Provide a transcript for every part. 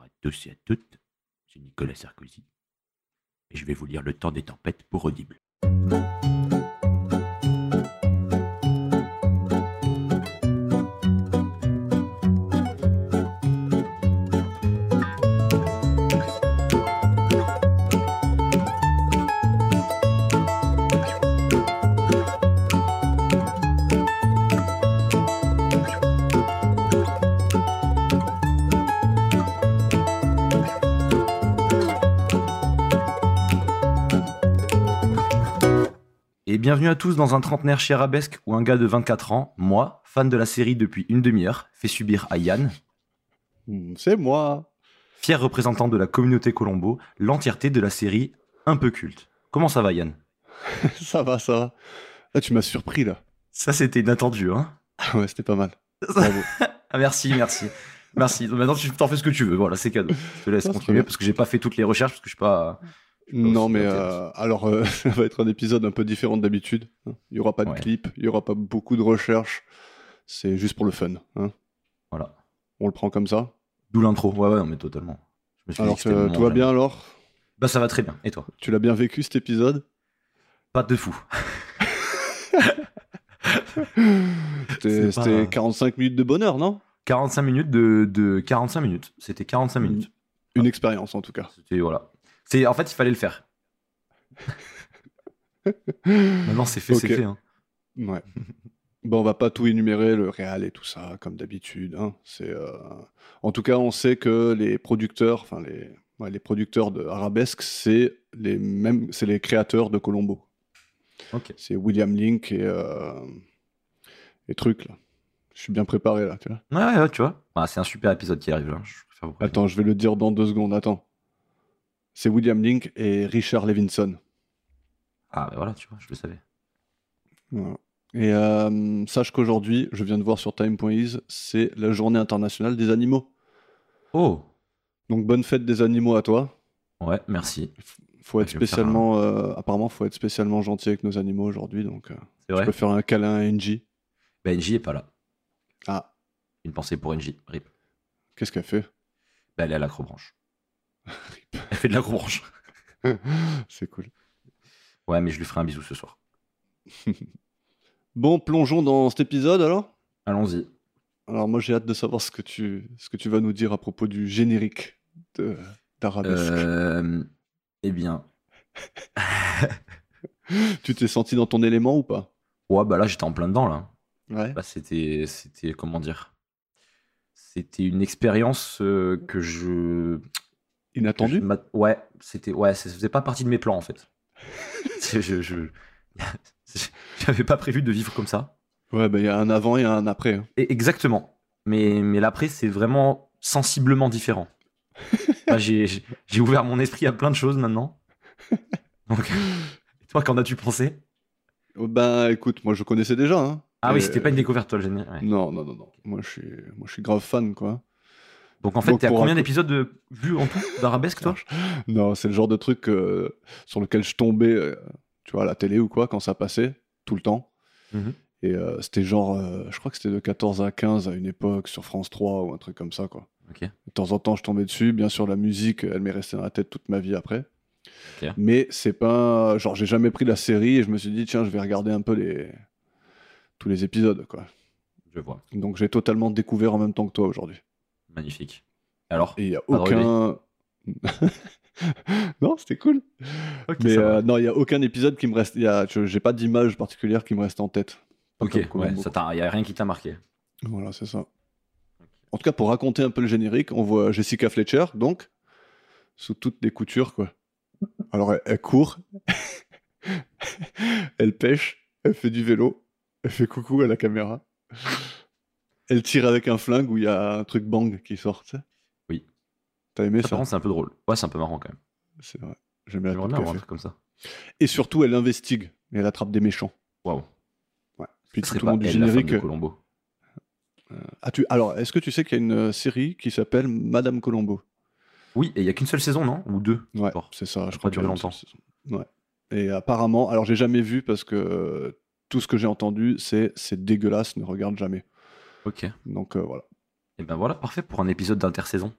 À tous et à toutes. C'est Nicolas Sarkozy. Et je vais vous lire Le temps des tempêtes pour Audible. Bienvenue à tous dans un trentenaire chez Arabesque où un gars de 24 ans, moi, fan de la série depuis une demi-heure, fait subir à Yann, Hmm, C'est moi. fier représentant de la communauté Colombo, l'entièreté de la série un peu culte. Comment ça va Yann? Ça va, ça va. Là, tu m'as surpris, là. Ça c'était inattendu, hein Ah ouais, c'était pas mal. Bravo. Ah, Merci, merci. Merci. Maintenant tu t'en fais ce que tu veux, voilà, c'est cadeau. Je te laisse Ça, continuer parce que j'ai pas fait toutes les recherches parce que je suis pas... non, mais euh, alors, euh, ça va être un épisode un peu différent d'habitude. hein. Il y aura pas de Ouais. clip, il y aura pas beaucoup de recherches. C'est juste pour le fun. hein. Voilà. On le prend comme ça. D'où l'intro. Ouais, ouais, mais totalement. Je me suis dit Alors, que tout va bien alors? Bah ça va très bien. Et toi? Tu l'as bien vécu cet épisode? Pas de fou. C'était C'est pas- c'était 45 minutes de bonheur, non? 45 minutes de, de 45 minutes. C'était 45 minutes. Une expérience en tout cas. C'était voilà. C'est en fait il fallait le faire. Maintenant c'est fait, c'est Ok. fait. hein. Ouais. bon, on va pas tout énumérer, le réal et tout ça, comme d'habitude. hein. C'est, euh, En tout cas, on sait que les producteurs, enfin les, ouais, les producteurs de Arabesque, c'est les mêmes, c'est les créateurs de Colombo. Ok. C'est William Link et euh, et trucs là. Je suis bien préparé là, tu vois. Ouais, ouais, ouais, tu vois. Ah, c'est un super épisode qui arrive là. Je. Attends, je vais le dire dans deux secondes. Attends. C'est William Link et Richard Levinson. Ah bah voilà, tu vois, je le savais. Voilà. Et euh, sache qu'aujourd'hui, je viens de voir sur time.is, c'est la journée internationale des animaux. Oh. Donc bonne fête des animaux à toi. Ouais, merci. Faut être spécialement, euh, apparemment, faut être spécialement gentil avec nos animaux aujourd'hui. Donc, euh, tu vrai. peux faire un câlin à NJ. Bah NJ est pas là. Ah, Une pensée pour NJ. Rip. qu'est-ce qu'elle fait? Bah elle est à l'acrobranche. Elle fait de l'acrobranche. C'est cool. Ouais, mais je lui ferai un bisou ce soir. Bon, plongeons dans cet épisode alors. Allons-y. Alors moi, j'ai hâte de savoir ce que tu, ce que tu vas nous dire à propos du générique de- d'Arabesque. Euh, eh bien. Tu t'es senti dans ton élément ou pas? Ouais, bah là j'étais en plein dedans là. Ouais. Bah, c'était, c'était comment dire? C'était une expérience euh, que je. Inattendu Ouais, c'était, ouais, ça faisait pas partie de mes plans en fait. Je, j'avais pas prévu de vivre comme ça. Ouais, bah il y a un avant et un après. hein. Et exactement. Mais, mais l'après, c'est vraiment sensiblement différent. Bah, j'ai, ouvert mon esprit à plein de choses maintenant. Donc, toi, qu'en as-tu pensé? Oh, Ben écoute, moi je connaissais déjà. hein. Ah oui, Et- c'était pas une découverte, toi, le ouais. Non, non, non, non. Moi je suis, moi je suis grave fan quoi. Donc en fait, t'es à combien d'épisodes de... vus en tout d'Arabesque, toi? Non, c'est le genre de truc euh, sur lequel je tombais, euh, tu vois, à la télé ou quoi, quand ça passait, tout le temps. Mhm. Et euh, c'était genre, je crois que c'était de 14 à 15 à une époque sur France 3 ou un truc comme ça, quoi. Ok. De temps en temps, je tombais dessus. Bien sûr, la musique, elle m'est restée dans la tête toute ma vie après. Mais c'est pas. Genre, j'ai jamais pris la série et je me suis dit, tiens, je vais regarder un peu les. tous les épisodes, quoi. Je vois. Donc, j'ai totalement découvert en même temps que toi aujourd'hui. Magnifique. Alors Et il y a aucun. non, c'était cool. Ok, Mais euh, non, il y a aucun épisode qui me reste. il Y a... je- J'ai pas d'image particulière qui me reste en tête. Pas Ok, comme ouais, Columbo, ça quoi. t'a... y a rien qui t'a marqué. Voilà, c'est ça. En tout cas, pour raconter un peu le générique, on voit Jessica Fletcher, donc, sous toutes les coutures, quoi. Alors, elle, elle court, elle pêche, elle fait du vélo, elle fait coucou à la caméra. Elle tire avec un flingue où il y a un truc bang qui sort. Oui. T'as aimé Ça, c'est un peu drôle. Ouais, c'est un peu marrant quand même. C'est vrai. J'aime bien avoir un truc comme ça. Et surtout, elle investigue et elle attrape des méchants. Waouh. Ouais. Puis tout au long pas du elle, la générique. de Colombo. Ah, tu... Alors, est-ce que tu sais qu'il y a une euh, série qui s'appelle Madame Colombo? Oui, et il y a qu'une seule saison, non? Ou deux? Ouais, c'est ça. Ça Je crois pas une longtemps. Ouais. Et apparemment, alors j'ai jamais vu parce que euh, tout ce que j'ai entendu, c'est c'est dégueulasse, ne regarde jamais. Ok. Donc euh, voilà. Et ben voilà, parfait pour un épisode d'intersaison.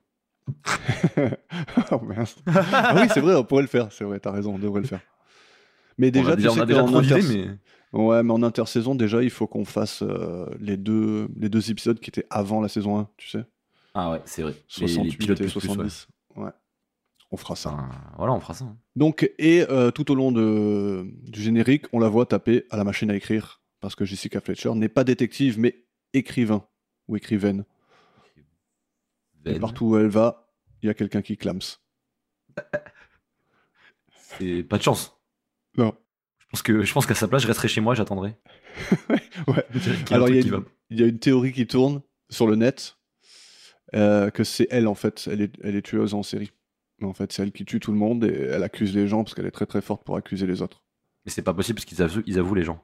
oh mince. Ah oui, c'est vrai, on pourrait le faire. C'est vrai, t'as raison, on devrait le faire. Mais déjà, on a tu déjà, sais on a déjà inter- mais. Ouais, mais en intersaison, déjà, il faut qu'on fasse euh, les, deux, les deux épisodes qui étaient avant la saison 1, tu sais. Ah ouais, c'est vrai. Les- 68 les pilotes et plus plus, ouais. 70. ouais. On fera ça. Enfin, voilà, on fera ça. hein. Donc, et euh, tout au long de, du générique, on la voit taper à la machine à écrire. Parce que Jessica Fletcher n'est pas détective, mais écrivain. Ou écrivaine. Et partout où elle va, il y a quelqu'un qui clame. C'est pas de chance. Non. Je pense que je pense qu'à sa place, je resterai chez moi, j'attendrai. Ouais. Un Alors, il y, a une- va. il y a une théorie qui tourne sur le net euh, que c'est elle, en fait. Elle est, elle est tueuse en série. Mais en fait, c'est elle qui tue tout le monde et elle accuse les gens parce qu'elle est très très forte pour accuser les autres. Mais c'est pas possible parce qu'ils avouent, ils avouent les gens.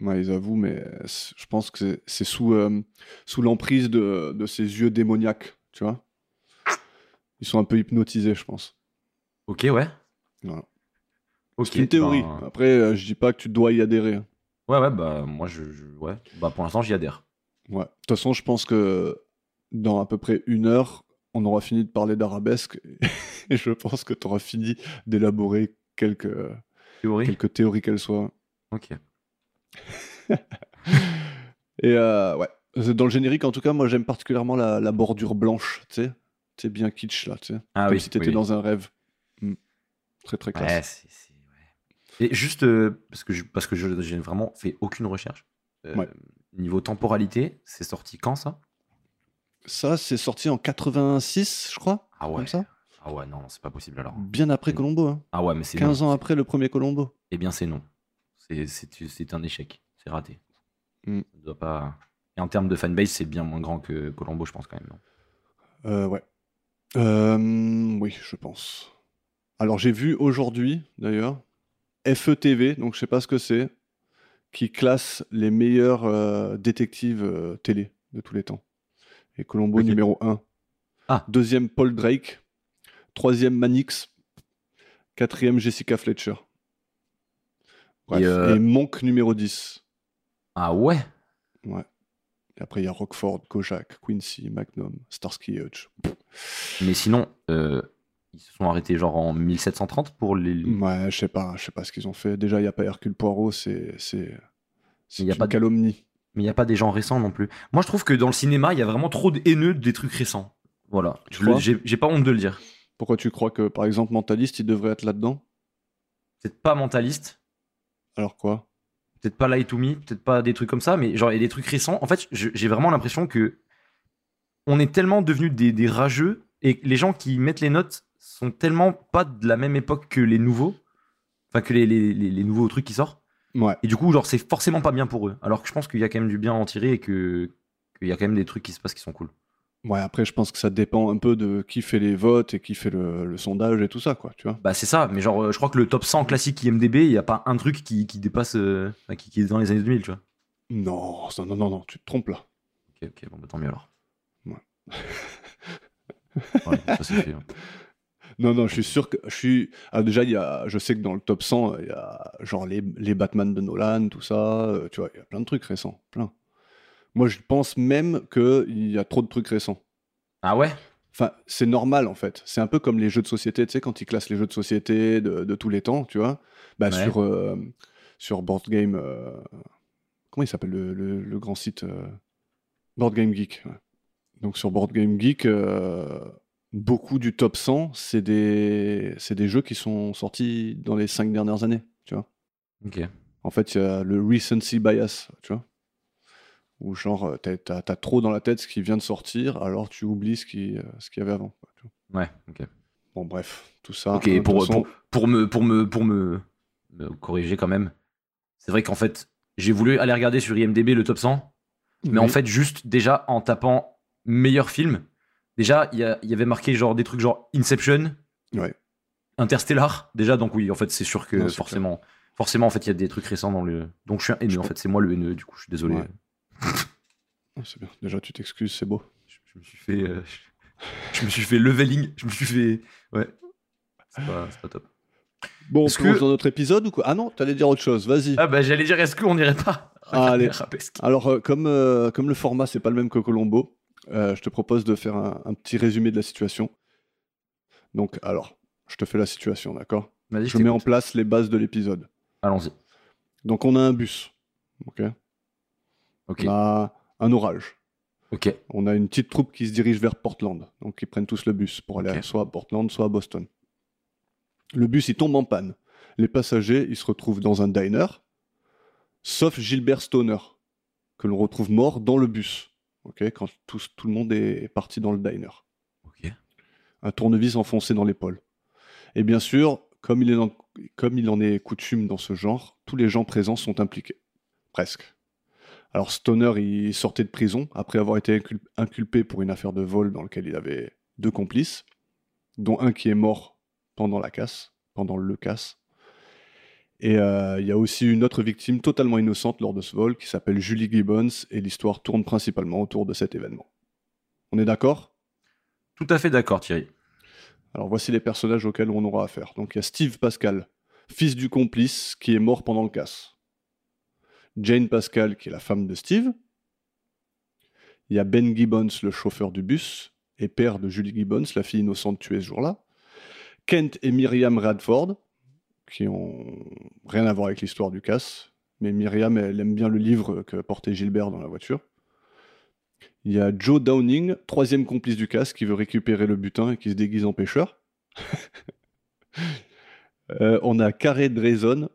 Ouais, ils avouent, mais c'est- je pense que c'est- sous, euh, sous l'emprise de, de ses yeux démoniaques, tu vois. Ils sont un peu hypnotisés, je pense. Ok, ouais. Voilà. C'est une théorie. ben, Après, euh, je dis pas que tu dois y adhérer. hein. Ouais, ouais, bah moi, je, je- ouais. Bah pour l'instant, j'y adhère. Ouais. De toute façon, je pense que dans à peu près une heure, on aura fini de parler d'arabesque et je pense que tu auras fini d'élaborer quelques, Théorie. quelques théories qu'elles soient. Ok. Et euh, ouais, dans le générique, en tout cas, moi j'aime particulièrement la, la bordure blanche, tu sais. C'est bien kitsch là, tu sais. Ah Comme oui. si t'étais oui. dans un rêve. Mm. Très très classe. Ouais, ouais. Et juste euh, parce que je, parce que j'ai vraiment fait aucune recherche. Euh, Ouais. Niveau temporalité, c'est sorti quand ça? Ça, c'est sorti en 86, je crois. Ah ouais. Comme ça Ah ouais, non, c'est pas possible alors. Bien après Colombo. Hein. Ah ouais, mais c'est 15 non. ans après le premier Colombo. Eh bien, c'est non. C'est- un échec. C'est raté. Mm. Ça doit pas. Et en termes de fanbase, c'est bien moins grand que Colombo, je pense quand même. non? Euh, ouais. Euh, oui, je pense. Alors j'ai vu aujourd'hui, d'ailleurs, FETV, donc je sais pas ce que c'est, qui classe les meilleurs euh, détectives télé de tous les temps. Et Colombo numéro 1. Ah. Deuxième Paul Drake. Troisième Manix. Quatrième Jessica Fletcher. Bref. Et, euh, Et Monk numéro 10. Ah ouais? Ouais. Et après il y a Rockford, Kojak, Quincy, Magnum, Starsky et Hutch. Mais sinon, euh, ils se sont arrêtés genre en 1730 pour les. Ouais, je sais pas, je sais pas ce qu'ils ont fait. Déjà, il n'y a pas Hercule Poirot, c'est c'est une pas de- calomnie. Mais il n'y a pas des gens récents non plus. Moi, je trouve que dans le cinéma, il y a vraiment trop de haineux des trucs récents. Voilà. J'ai pas honte de le dire. Pourquoi tu crois que, par exemple, Mentaliste, il devrait être là-dedans? Peut-être pas mentaliste, Alors quoi? Peut-être pas Lie to Me, peut-être pas des trucs comme ça, mais genre, il y a des trucs récents. En fait, j'ai vraiment l'impression que on est tellement devenus des, des rageux et les gens qui mettent les notes sont tellement pas de la même époque que les nouveaux, enfin que les, les- les- les nouveaux trucs qui sortent. Ouais. Et du coup, genre, c'est forcément pas bien pour eux. Alors que je pense qu'il y a quand même du bien à en tirer et que qu'il y a quand même des trucs qui se passent qui sont cool. Ouais, après, je pense que ça dépend un peu de qui fait les votes et qui fait le, le sondage et tout ça, quoi, tu vois. Bah c'est ça, mais genre euh, je crois que le top 100 classique IMDB, il y a pas un truc qui, qui dépasse, euh, qui, qui est dans les années 2000, tu vois. Non, ça- non, non, non, tu te trompes là. Ok, ok, bon bah tant mieux alors. Ouais. Voilà, ça c'est fait. hein. Non, non, je suis sûr que je suis. Ah, déjà, il y a, je sais que dans le top 100, il y a genre les, les Batman de Nolan, tout ça. euh, tu vois, il y a plein de trucs récents, plein. Moi, je pense même qu'il y a trop de trucs récents. Ah ouais? Enfin, c'est normal en fait. C'est un peu comme les jeux de société, tu sais, quand ils classent les jeux de société de, de tous les temps, tu vois. Bah, Ouais. sur, euh, sur Board Game. euh, Comment il s'appelle le, le- le grand site euh, Board Game Geek. ouais. Donc sur Board Game Geek, euh, beaucoup du top 100, c'est des, des jeux qui sont sortis dans les cinq dernières années, tu vois. Ok. En fait, il y a le recency bias, tu vois. Où genre, euh, t'as, trop dans la tête ce qui vient de sortir, alors tu oublies ce qui, euh, ce qu'il y avait avant. Ouais, ok. Bon, bref, tout ça. ok, hein, de pour, toute façon- pour, pour me, pour, me, pour me, me corriger quand même, c'est vrai qu'en fait, j'ai voulu aller regarder sur IMDB le top 100, mais en fait, juste déjà en tapant meilleur film, déjà, il y, y avait marqué genre des trucs genre Inception, Ouais. Interstellar, déjà, donc oui, en fait, c'est sûr que Non, forcément, forcément, en fait, il y a des trucs récents dans le. Donc je suis un haineux, en fait, c'est moi le haineux, du coup, je suis désolé. Ouais. Ah, c'est bien. Déjà, tu t'excuses, c'est beau. Je, je me suis fait. euh, je, je me suis fait leveling, je me suis fait. Ouais. C'est pas, c'est pas top. Bon, on Est-ce plonge que- dans notre épisode ou quoi? Ah non, t'allais dire autre chose, vas-y. Ah bah, j'allais dire, est-ce qu'on irait pas Ah, allez. Alors, euh, comme, euh, comme le format, c'est pas le même que Colombo, euh, je te propose de faire un, un petit résumé de la situation. Donc, alors, je te fais la situation, d'accord? Vas-y, Je mets en place les bases de l'épisode. Allons-y. Donc, on a un bus. Ok? On a un orage. On a une petite troupe qui se dirige vers Portland. Donc, ils prennent tous le bus pour aller à- soit à Portland, soit à Boston. Le bus, il tombe en panne. Les passagers, ils se retrouvent dans un diner, sauf Gilbert Stoner, que l'on retrouve mort dans le bus. Quand tout le monde est parti dans le diner. Un tournevis enfoncé dans l'épaule. Et bien sûr, comme il, est comme il en est coutume dans ce genre, tous les gens présents sont impliqués. Presque. Alors Stoner, il sortait de prison après avoir été incul- inculpé pour une affaire de vol dans laquelle il avait deux complices, dont un qui est mort pendant la casse, pendant le casse. Et euh, il y a aussi une autre victime totalement innocente lors de ce vol qui s'appelle Julie Gibbons et l'histoire tourne principalement autour de cet événement. On est d'accord? Tout à fait d'accord, Thierry. Alors voici les personnages auxquels on aura affaire. Donc il y a Steve Pascal, fils du complice qui est mort pendant le casse. Jane Pascal qui est la femme de Steve. Il y a Ben Gibbons, le chauffeur du bus, et père de Julie Gibbons, la fille innocente tuée ce jour-là. Kent et Myriam Radford, qui ont rien à voir avec l'histoire du casse, mais Myriam, elle aime bien le livre que portait Gilbert dans la voiture. Il y a Joe Downing, troisième complice du casse, qui veut récupérer le butin et qui se déguise en pêcheur. Euh, on a Carré Drayson,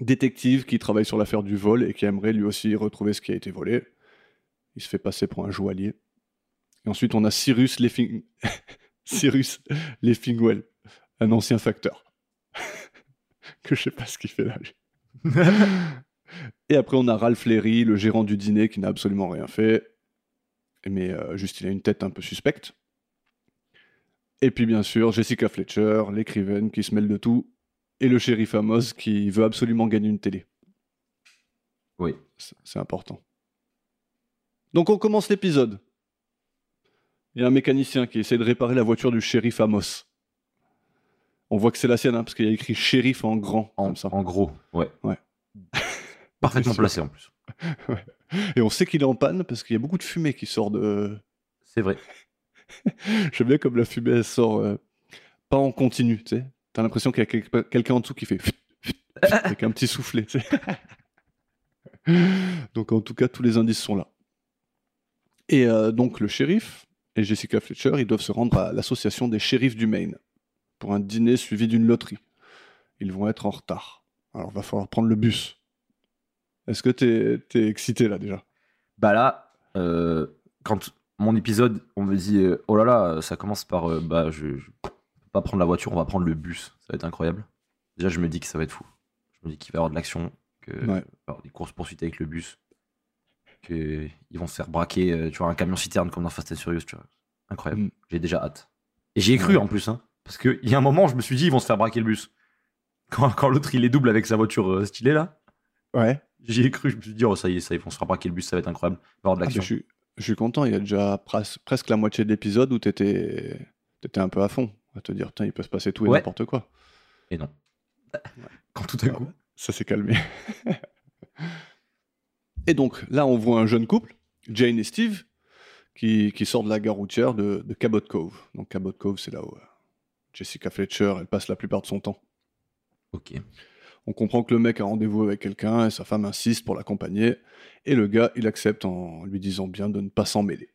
détective qui travaille sur l'affaire du vol et qui aimerait lui aussi retrouver ce qui a été volé. Il se fait passer pour un joaillier. Et ensuite, on a Cyrus Leffing... Cyrus Leffingwell, un ancien facteur. que je sais pas ce qu'il fait là. et après, on a Ralph Leary, le gérant du dîner, qui n'a absolument rien fait. Mais euh, juste, il a une tête un peu suspecte. Et puis, bien sûr, Jessica Fletcher, l'écrivaine qui se mêle de tout. Et le shérif Amos qui veut absolument gagner une télé. Oui. C'est important. Donc on commence l'épisode. Il y a un mécanicien qui essaie de réparer la voiture du shérif Amos. On voit que c'est la sienne, hein, parce qu'il y a écrit shérif en grand, En, comme ça. en gros, ouais. Ouais. Parfaitement placé en plus. Et on sait qu'il est en panne, parce qu'il y a beaucoup de fumée qui sort de... C'est vrai. J'aime bien comme la fumée, elle sort euh, pas en continu, tu sais. T'as l'impression qu'il y a quel- quelqu'un en dessous qui fait... avec un petit soufflet. Donc en tout cas, tous les indices sont là. Et euh, donc le shérif et Jessica Fletcher, ils doivent se rendre à l'association des shérifs du Maine pour un dîner suivi d'une loterie. Ils vont être en retard. Alors va falloir prendre le bus. Est-ce que t'es es excité là déjà? Bah là, euh, quand mon épisode, on me dit euh, oh là là, ça commence par euh, bah je, pas prendre la voiture, on va prendre le bus, ça va être incroyable. Déjà, je me dis que ça va être fou. Je me dis qu'il va y avoir de l'action, que Ouais. il va y avoir des courses poursuites avec le bus, que ils vont se faire braquer, euh, tu vois, un camion citerne comme dans Fast and Furious, tu vois. Incroyable. Mm. J'ai déjà hâte. Et j'y ai cru Ouais. en plus, hein, parce qu'il y a un moment, je me suis dit ils vont se faire braquer le bus. Quand, quand l'autre il est double avec sa voiture euh, stylée là, Ouais. j'y ai cru, je me suis dit oh ça y est, ça ils vont se faire braquer le bus, ça va être incroyable, il va y avoir de Ah, l'action. je, suis, je suis content, il y a déjà pres- presque la moitié de l'épisode où t'étais étais un peu à fond, à te dire, il peut se passer tout et Ouais. n'importe quoi. Et non. Quand tout à Ah coup. ça s'est calmé. et donc, là, on voit un jeune couple, Jane et Steve, qui, qui sort de la gare routière de, de Cabot Cove. Donc, Cabot Cove, c'est là où euh, Jessica Fletcher, elle passe la plupart de son temps. Ok. On comprend que le mec a rendez-vous avec quelqu'un et sa femme insiste pour l'accompagner. Et le gars, il accepte en lui disant bien de ne pas s'en mêler.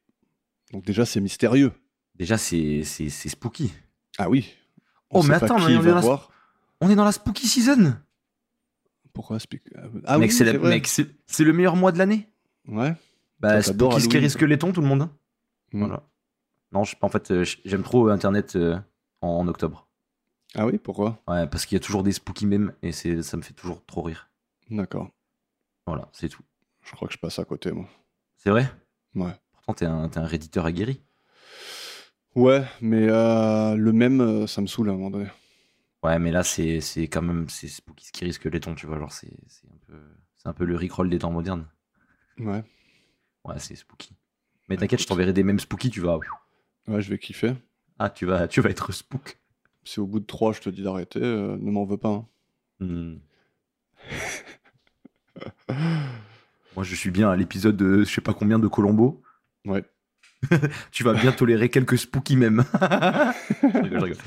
Donc, déjà, c'est mystérieux. Déjà, c'est spooky. Ah oui. Oh, sait mais pas attends, qui on est dans la- voir. On est dans la spooky season. Pourquoi explique- Ah mec, oui, c'est la- mec, c'est c'est le meilleur mois de l'année. Ouais. Bah, spooky, scary, skeleton, tout le monde. Mm. Voilà. Non, je, en fait, euh, j'aime trop Internet euh, en, octobre. Ah oui, pourquoi? Ouais, parce qu'il y a toujours des spooky mèmes et c'est ça me fait toujours trop rire. D'accord. Voilà, c'est tout. Je crois que je passe à côté, moi. C'est vrai? Ouais. Pourtant, t'es un, t'es un réditeur aguerri. Ouais, mais euh, le même, euh, ça me saoule à un moment donné. Ouais, mais là, c'est c'est quand même c'est spooky, scary, skeleton, tu vois. Genre, c'est c'est un, peu- c'est un peu le Rickroll des temps modernes. Ouais. Ouais, c'est spooky. Mais t'inquiète, je t'enverrai des mêmes spooky, tu vas. Ouais, je vais kiffer. Ah, tu vas, tu vas être spook. Si au bout de trois, je te dis d'arrêter, euh, ne m'en veux pas. hein. Hmm. Moi, je suis bien à l'épisode de je sais pas combien de Colombo. Ouais. tu vas bien tolérer quelques spooky même. je rigole, je rigole.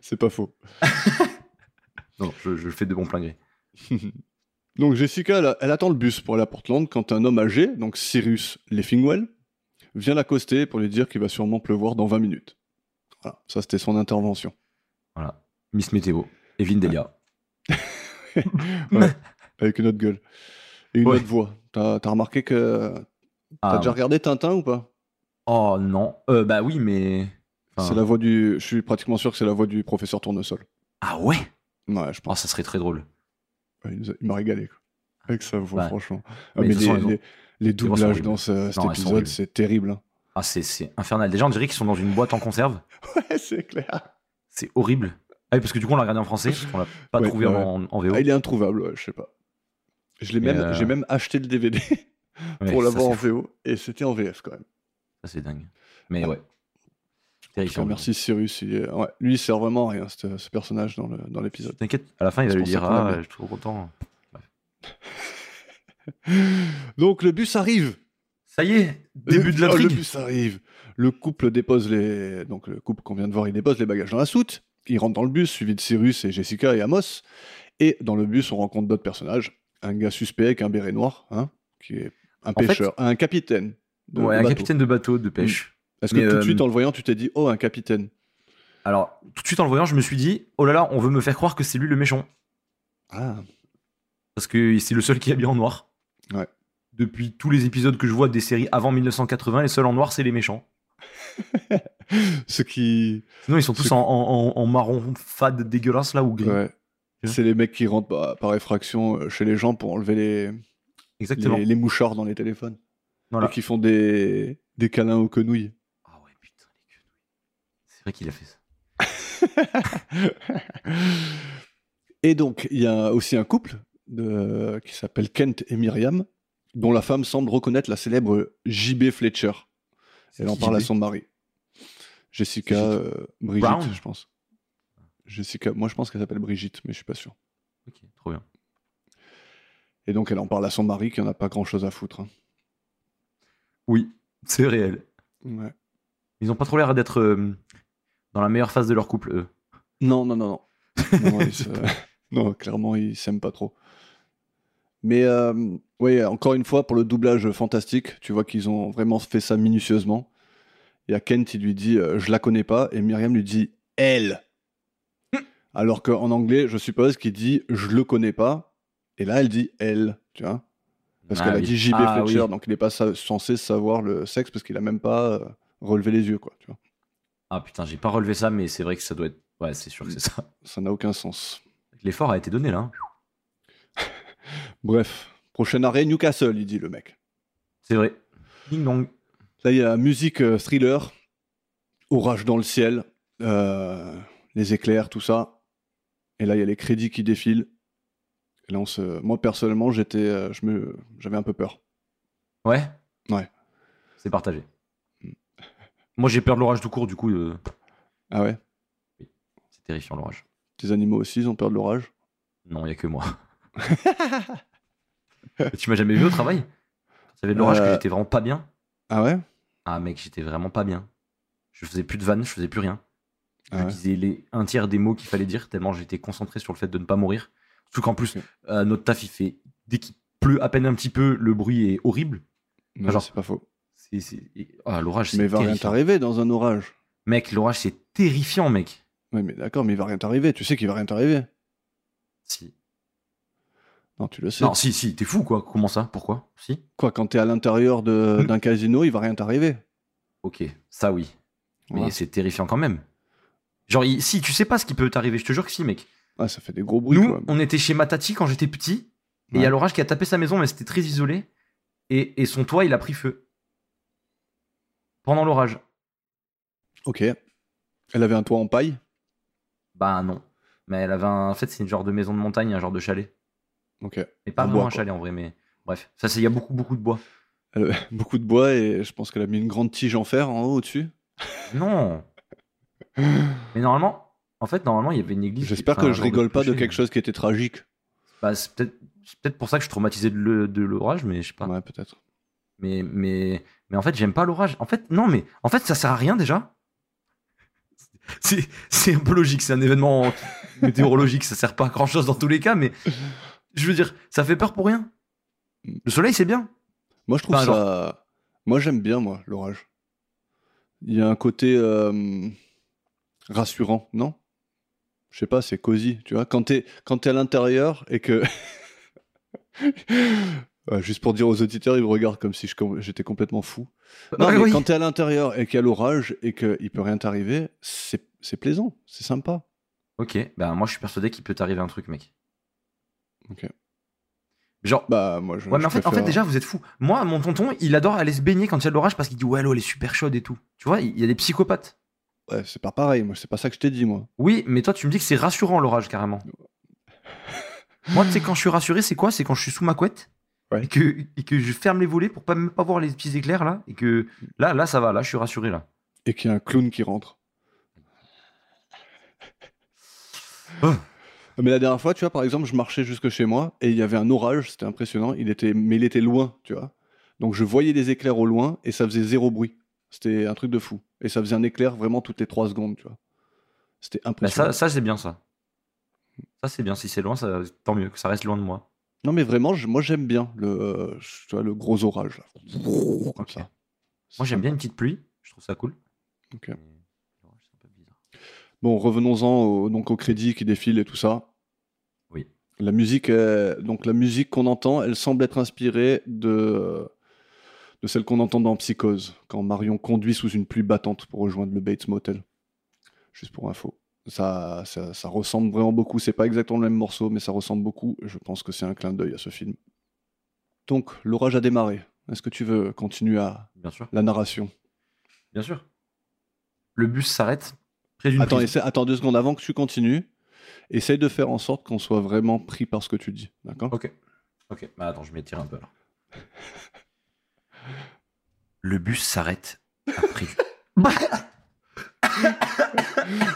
C'est pas- faux. Non, je, je le fais de bon plein gré. Donc Jessica, elle, elle attend le bus pour aller à Portland quand un homme âgé, donc Cyrus Leffingwell, vient l'accoster pour lui dire qu'il va sûrement pleuvoir dans 20 minutes. Voilà, ça c'était son intervention. Voilà. Miss Météo. Evelyne Delia. Ouais, avec une autre gueule. Et une Ouais. autre voix. T'as t'as remarqué que... T'as Ah, déjà regardé Tintin ou pas? Oh non. Euh, bah oui, mais. enfin, C'est la voix du... Je suis pratiquement sûr que c'est la voix du professeur Tournesol. Ah ouais? Ouais, je Oh, pense. ça serait très drôle. Ouais, il nous a- il m'a régalé. quoi. Avec sa voix, franchement. Ah, Mais mais toute façon, les, doublages dans ce- cet Non, épisode, c'est terrible. hein. Ah, c'est- infernal. Déjà, on dirait qu'ils sont dans une boîte en conserve. Ouais, c'est clair. C'est horrible. Ah oui, parce que du coup, on l'a regardé en français, parce qu'on l'a pas Ouais, trouvé ouais. en, en VO. Ah, il est introuvable, ouais, je sais pas. Je l'ai Mais, même, euh, j'ai même acheté le DVD pour l'avoir en. VO et c'était en VF quand même. Ça, c'est dingue. Mais Ah. ouais. Terrifiant. merci Cyrus. il est- ouais, lui, il sert vraiment à rien, ce, ce personnage dans le- dans l'épisode. T'inquiète, à la fin, il va C'est lui pour ça dire qu'on Ah, l'aime. je suis trop content. Donc, le bus arrive. Ça y est, début Le- de la oh, Le bus arrive. Le couple dépose les. Donc, le couple qu'on vient de voir, il dépose les bagages dans la soute. Il rentre dans le bus, suivi de Cyrus et Jessica et Amos. Et dans le bus, on rencontre d'autres personnages. Un gars suspect avec un béret noir, hein, qui est un En fait- pêcheur, un capitaine. De- ouais, de un bateau. capitaine de bateau de pêche. Est-ce que Mais, tout de euh, suite, en le voyant, tu t'es dit, oh, un capitaine? Alors, tout de suite en le voyant, je me suis dit Oh là là, on veut me faire croire que c'est lui le méchant. Ah, Parce que c'est le seul qui est habillé en noir. Ouais. Depuis tous les épisodes que je vois des séries avant 1980, les seuls en noir, c'est les méchants. ce qui. Sinon, ils sont tous en, en- en- en marron fade dégueulasse là ou gris. Ouais. C'est les mecs qui rentrent par, par effraction euh, chez les gens pour enlever les, Exactement. les, les mouchards dans les téléphones. Voilà. Et qui font des, des câlins aux quenouilles. Ah ouais, putain, les quenouilles. C'est vrai qu'il a fait ça. Et donc, il y a aussi un couple de, qui s'appelle Kent et Myriam, dont la femme semble reconnaître la célèbre JB Fletcher. Elle en parle à son mari. Jessica euh, Brigitte, Brown? je pense. Jessica, moi je pense qu'elle s'appelle Brigitte, mais je suis pas sûr. Ok, trop bien. Et donc elle en parle à son mari qui en a pas grand chose à foutre. hein. Oui, c'est réel. Ouais. Ils ont pas trop l'air d'être euh, dans la meilleure phase de leur couple, eux. Non, non, non, non. non, non, ils se- non, clairement, ils s'aiment pas trop. Mais euh, oui, encore une fois, pour le doublage fantastique, tu vois qu'ils ont vraiment fait ça minutieusement. Il y a Kent, il lui dit euh, Je la connais pas, et Myriam lui dit Elle. Alors qu'en anglais, je suppose qu'il dit Je le connais pas, et là, elle dit Elle, tu vois. Parce Ah qu'elle a dit JB Ah Fletcher, oui. donc il n'est pas sa- censé savoir le sexe parce qu'il a même pas euh, relevé les yeux, quoi. Tu vois. Ah putain, j'ai pas relevé ça, mais c'est vrai que ça doit être. Ouais, c'est sûr que c'est ça. Ça n'a aucun sens. L'effort a été donné là. hein. Bref, prochain arrêt, Newcastle, il dit le mec. C'est vrai. Ding dong. Là, il y a musique euh, thriller, orage dans le ciel, euh, les éclairs, tout ça. Et là, il y a les crédits qui défilent. Et là, on se... moi, personnellement, j'étais, euh, je me... j'avais un peu peur. Ouais? Ouais. C'est partagé. Moi, j'ai peur de l'orage tout court, du coup, euh, Ah ouais? C'est terrifiant l'orage. Tes animaux aussi, ils ont peur de l'orage? Non, il y a que moi. tu m'as jamais vu au travail? Quand il y avait de l'orage, que Euh. j'étais vraiment pas bien? Ah ouais? Ah, mec, j'étais vraiment pas bien. Je faisais plus de vannes, je faisais plus rien. Ah je ouais. disais les, un tiers des mots qu'il fallait dire, tellement j'étais concentré sur le fait de ne pas mourir. Surtout qu'en plus, euh, notre taf, il fait. Dès qu'il pleut à peine un petit peu, le bruit est horrible. Non, genre- c'est pas faux. C'est, c'est- et- ah, l'orage, c'est Mais il va rien t'arriver dans un orage. Mec, l'orage, c'est terrifiant, mec. Oui, mais d'accord, mais il va rien t'arriver. Tu sais qu'il va rien t'arriver. Si. Non, tu le sais. Non, si, si, t'es fou, quoi. Comment ça? Pourquoi? Si? Quoi, quand t'es à l'intérieur de- d'un casino, il va rien t'arriver. Ok, ça oui. Mais Voilà. c'est terrifiant quand même. Genre, il- si, tu sais pas ce qui peut t'arriver, je te jure que si, mec. Ah, ça fait des gros bruits, Nous, quoi. on était chez Matati quand j'étais petit, et il y a l'orage qui a tapé sa maison, mais c'était très isolé. Et, et son toit, il a pris feu. Pendant l'orage. Ok. Elle avait un toit en paille? Bah non. Mais elle avait un... En fait, c'est une genre de maison de montagne, un genre de chalet. Ok. Mais pas En vraiment bois, un chalet en vrai, mais bref. Ça, c'est il y a beaucoup, beaucoup de bois. Elle beaucoup de bois et je pense qu'elle a mis une grande tige en fer en haut au-dessus. Non Mais normalement, en fait, normalement, il y avait une église. J'espère que je rigole pas de quelque chose qui était tragique. Bah, c'est peut-être pour ça que je suis traumatisé de l'orage, mais je sais pas. Ouais, peut-être. Mais, mais, mais en fait, j'aime pas l'orage. En fait, non, mais en fait, ça sert à rien déjà. C'est un peu logique, c'est un événement météorologique, ça sert pas à grand chose dans tous les cas, mais je veux dire, ça fait peur pour rien. Le soleil, c'est bien. Moi, je trouve Enfin, ça. Moi, j'aime bien, moi, l'orage. Il y a un côté euh, rassurant, non? Je sais pas, c'est cosy, tu vois. Quand t'es quand à l'intérieur et que. Juste pour dire aux auditeurs, ils me regardent comme si j'étais complètement fou. Non, Ouais, mais oui. quand t'es à l'intérieur et qu'il y a l'orage et qu'il peut rien t'arriver, c'est plaisant, c'est sympa. Ok, ben moi je suis persuadé qu'il peut t'arriver un truc, mec. Ok. Genre, Bah, moi, je. ouais, mais en fait, en fait, déjà, vous êtes fous. Moi, mon tonton, il adore aller se baigner quand il y a de l'orage parce qu'il dit, ouais, l'eau, elle est super chaude et tout. Tu vois, il y a des psychopathes. Ouais, c'est pas pareil, moi, c'est pas ça que je t'ai dit, moi. Oui, mais toi, tu me dis que c'est rassurant l'orage, carrément. Moi, tu sais, quand je suis rassuré, c'est quoi? C'est quand je suis sous ma couette Ouais. et, que, et que je ferme les volets pour pas même pas voir les petits éclairs là. Et que là, là, ça va, là, je suis rassuré là. Et qu'il y a un clown qui rentre. Oh. Mais la dernière fois, tu vois, par exemple, je marchais jusque chez moi et il y avait un orage, c'était impressionnant. Il était, mais il était loin, tu vois. Donc je voyais des éclairs au loin et ça faisait zéro bruit. C'était un truc de fou. Et ça faisait un éclair vraiment toutes les trois secondes, tu vois. C'était Bah, impressionnant. ça, ça c'est bien ça. Ça, c'est bien. Si c'est loin, ça, tant mieux que ça reste loin de moi. Non, mais vraiment, je- moi j'aime bien le, euh, tu vois, le gros orage. Là. Comme ça. Moi, j'aime bien une petite pluie. Je trouve ça cool. Ok. Mais l'orage, c'est un peu bizarre. Bon, revenons-en au, donc au crédit qui défile et tout ça. Oui. La musique, est- donc la musique qu'on entend, elle semble être inspirée de, de celle qu'on entend dans Psychose, quand Marion conduit sous une pluie battante pour rejoindre le Bates Motel. Juste pour info. Ça, ça, ça ressemble vraiment beaucoup. C'est pas exactement le même morceau, mais ça ressemble beaucoup. Je pense que c'est un clin d'œil à ce film. Donc, l'orage a démarré. Est-ce que tu veux continuer à Bien sûr. la narration? Bien sûr. Le bus s'arrête près d'une Attends, essaie- attends deux secondes avant que tu continues. Essaye de faire en sorte qu'on soit vraiment pris par ce que tu dis. D'accord? Ok. Ok. Bah, attends, je m'étire un peu alors. Le bus s'arrête après.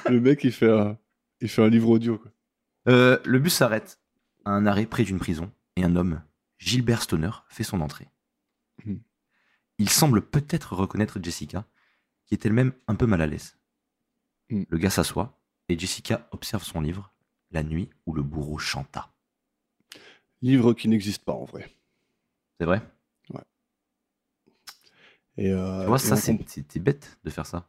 Le mec, il fait un, il fait un livre audio. Quoi. Euh, le bus s'arrête à un arrêt près d'une prison et un homme, Gilbert Stoner, fait son entrée. Mhm. Il semble peut-être reconnaître Jessica, qui est elle-même un peu mal à l'aise. Mhm. Le gars s'assoit et Jessica observe son livre, La nuit où le bourreau chanta. Livre qui n'existe pas en vrai. C'est vrai? Et, euh, Tu vois, ça, c'est- bête de faire ça.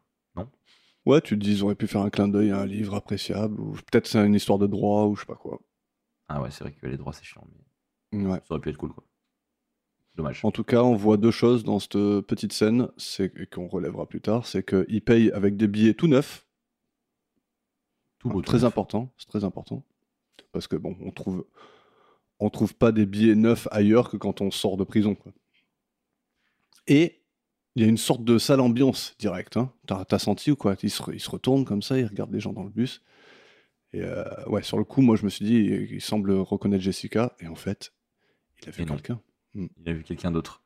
Ouais, tu te dis, ils auraient pu faire un clin d'œil à un livre appréciable, ou peut-être c'est une histoire de droit, ou je sais pas quoi. Ah ouais, c'est vrai que les droits, c'est chiant, mais Ouais. ça aurait pu être cool, quoi. Dommage. En tout cas, on voit deux choses dans cette petite scène, c'est qu'on relèvera plus tard, c'est qu'ils payent avec des billets tout neufs, Tout beau, tout très neuf. important, c'est très important, parce que bon, on trouve, on trouve pas des billets neufs ailleurs que quand on sort de prison. Quoi. Et il y a une sorte de sale ambiance directe. Hein. T'as, t'as senti ou quoi? Il se, re- il se retourne comme ça, il regarde les gens dans le bus. Et euh, ouais, sur le coup, moi je me suis dit, il, semble reconnaître Jessica, et en fait, il a vu Et quelqu'un. Il a vu quelqu'un d'autre.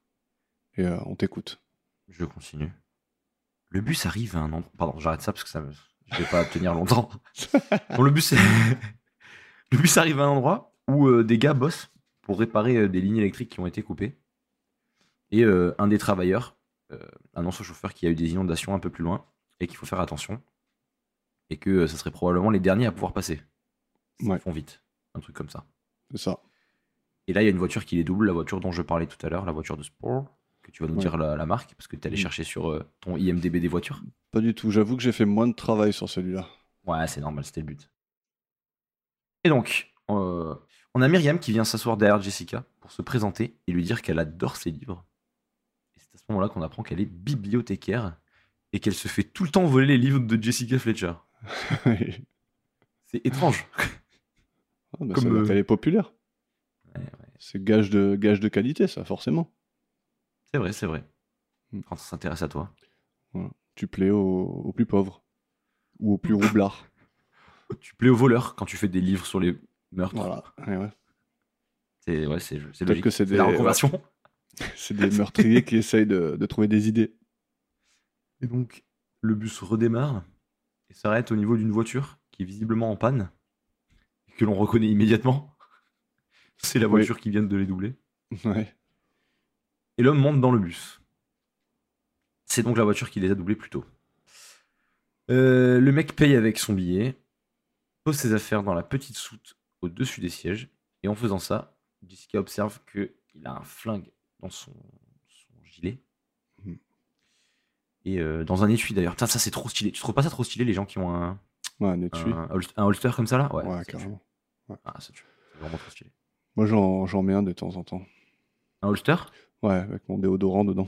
Et euh, on t'écoute. Je continue. Le bus arrive à un endroit. Pardon, j'arrête ça parce que ça me... je vais pas tenir longtemps. Bon, le bus, le bus arrive à un endroit où euh, des gars bossent pour réparer des lignes électriques qui ont été coupées. Et un des travailleurs annonce au chauffeur qu'il y a eu des inondations un peu plus loin et qu'il faut faire attention. Et que euh, ça serait probablement les derniers à pouvoir passer. Ils Ouais. font vite. Un truc comme ça. C'est ça. Et là, il y a une voiture qui les double, la voiture dont je parlais tout à l'heure, la voiture de sport, que tu vas nous Ouais. dire la, la marque, parce que tu allé Mm. chercher sur euh, ton IMDB des voitures. Pas du tout. J'avoue que j'ai fait moins de travail sur celui-là. Ouais, c'est normal, c'était le but. Et donc, euh, on a Myriam qui vient s'asseoir derrière Jessica pour se présenter et lui dire qu'elle adore ses livres. C'est à ce moment-là qu'on apprend qu'elle est bibliothécaire et qu'elle se fait tout le temps voler les livres de Jessica Fletcher. C'est étrange. Ah, bah, Comme, ça euh, qu'elle est populaire. Ouais, ouais, C'est gage de, gage de qualité, ça, forcément. c'est vrai, c'est vrai. Mm. Quand ça s'intéresse à toi. Tu plais aux, aux plus pauvres. Ou aux plus roublards. Tu plais aux voleurs quand tu fais des livres sur les meurtres. voilà. Ouais, ouais. C'est ouais, c'est c'est logique. que c'est C'est la des- reconversion. C'est des meurtriers qui essayent de, de trouver des idées. Et donc, le bus redémarre et s'arrête au niveau d'une voiture qui est visiblement en panne et que l'on reconnaît immédiatement. C'est la Oui. voiture qui vient de les doubler. Ouais. Et l'homme monte dans le bus. C'est donc la voiture qui les a doublés plus tôt. Euh, le mec paye avec son billet, pose ses affaires dans la petite soute au-dessus des sièges, et en faisant ça, Jessica observe qu'il a un flingue dans son, son gilet. Mhm. Et euh, dans un étui d'ailleurs. Putain, ça c'est trop stylé. Tu trouves pas ça trop stylé les gens qui ont un, Ouais, un étui. un, holst- un holster comme ça là? Ouais, carrément. Ah, ça tue. C'est vraiment trop stylé. Moi, j'en j'en mets un de temps en temps. Un holster? Ouais, avec mon déodorant dedans.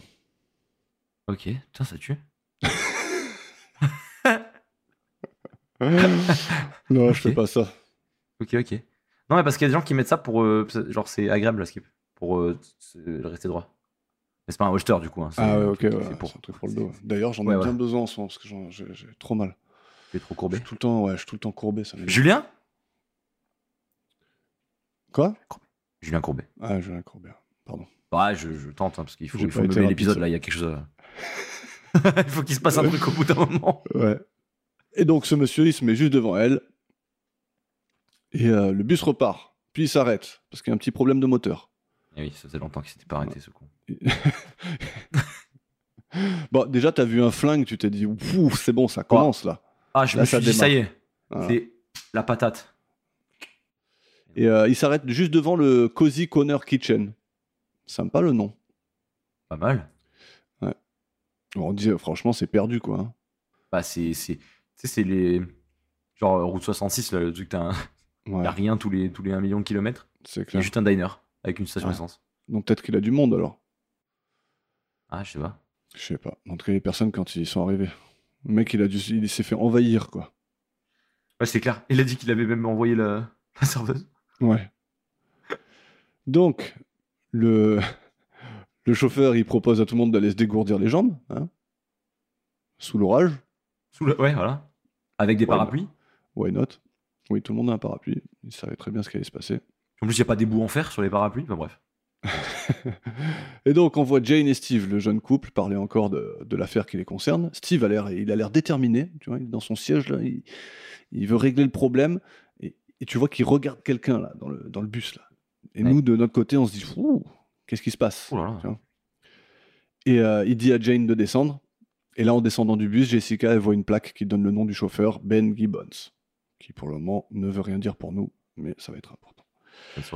Ok, putain, ça tue. non, je fais pas ça. Ok, ok. Non, mais parce qu'il y a des gens qui mettent ça pour. euh, genre, c'est agréable la skip. Pour euh, rester droit. Mais c'est pas un holster du coup. hein, Ah ouais, ok, ouais, c'est un truc pour le dos. D'ailleurs, j'en ai Ouais, bien besoin en ce moment parce que j'ai trop mal. Tu es trop Je courbé. suis tout le temps, ouais, je suis tout le temps courbé. Ça. Julien? Quoi? Julien Courbet. Ah, Julien Courbet. Pardon. Ouais, je, je tente hein, parce qu'il faut, il faut rapide, l'épisode là, il y a quelque chose. à- il faut qu'il se passe un truc au bout d'un moment. Ouais. Et donc, ce monsieur, il se met juste devant elle. Et euh, le bus repart. Puis il s'arrête parce qu'il y a un petit problème de moteur. Et oui, ça faisait longtemps qu'il s'était pas arrêté ce con. Bon, déjà, t'as vu un flingue, tu t'es dit, ouf, c'est bon, ça commence là. Ah, je Là, me ça suis dit, ça y est, c'est la patate. Et euh, il s'arrête juste devant le Cozy Corner Kitchen. Sympa le nom. Pas mal. On dit, euh, franchement, c'est perdu quoi. hein. Bah, c'est. Tu sais, c'est les. Genre, route 66, là, le truc, t'as un... Ouais, rien tous les, tous les 1 million de kilomètres. c'est clair. juste un diner avec une station Ouais. essence. Donc peut-être qu'il a du monde alors. Ah, je sais pas. Je sais pas. En tout cas, les personnes quand ils sont arrivés. Le mec, il, a dû, il s'est fait envahir quoi. Ouais, c'est clair. Il a dit qu'il avait même envoyé la, la serveuse. Ouais. Donc, le, le chauffeur, il propose à tout le monde d'aller se dégourdir les jambes, hein, sous l'orage. Sous le... Ouais, voilà. Avec des Ouais, parapluies. Why not? Oui, tout le monde a un parapluie. Il savait très bien ce qui allait se passer. En plus, il n'y a pas des bouts en fer sur les parapluies. Enfin, bref. Et donc, on voit Jane et Steve, le jeune couple, parler encore de, de l'affaire qui les concerne. Steve a l'air, il a l'air déterminé. Tu vois, il est dans son siège là, il, il veut régler le problème. Et, et tu vois qu'il regarde quelqu'un là dans le, dans le bus là. Et Ouais. nous, de notre côté, on se dit, qu'est-ce qui se passe là là. Et euh, il dit à Jane de descendre. Et là, en descendant du bus, Jessica elle voit une plaque qui donne le nom du chauffeur, Ben Gibbons, qui pour le moment ne veut rien dire pour nous, mais ça va être important.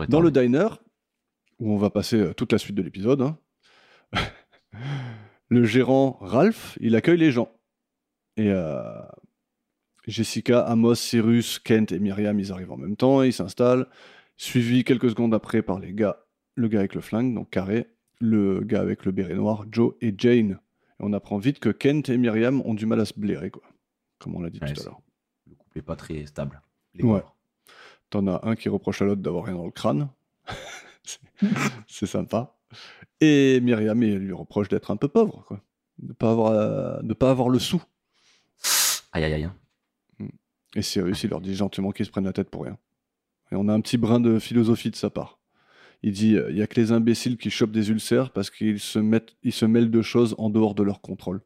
Dans le diner, où on va passer euh, toute la suite de l'épisode, hein, le gérant Ralph, il accueille les gens. Et euh, Jessica, Amos, Cyrus, Kent et Myriam, ils arrivent en même temps, ils s'installent, suivi quelques secondes après par les gars, le gars avec le flingue, donc Carré, le gars avec le béret noir, Joe et Jane. Et on apprend vite que Kent et Myriam ont du mal à se blairer, quoi. Comme on l'a dit Ouais, tout à l'heure. Le couple est pas très stable. Les Ouais. T'en as un qui reproche à l'autre d'avoir rien dans le crâne. C'est- sympa. Et Myriam elle lui reproche d'être un peu pauvre, quoi. De pas avoir, euh, de pas avoir le sou. Aïe, aïe, aïe. Et Cyrus, il leur dit gentiment qu'ils se prennent la tête pour rien. Et on a un petit brin de philosophie de sa part. Il dit il y a que les imbéciles qui chopent des ulcères parce qu'ils se, mettent, ils se mêlent de choses en dehors de leur contrôle.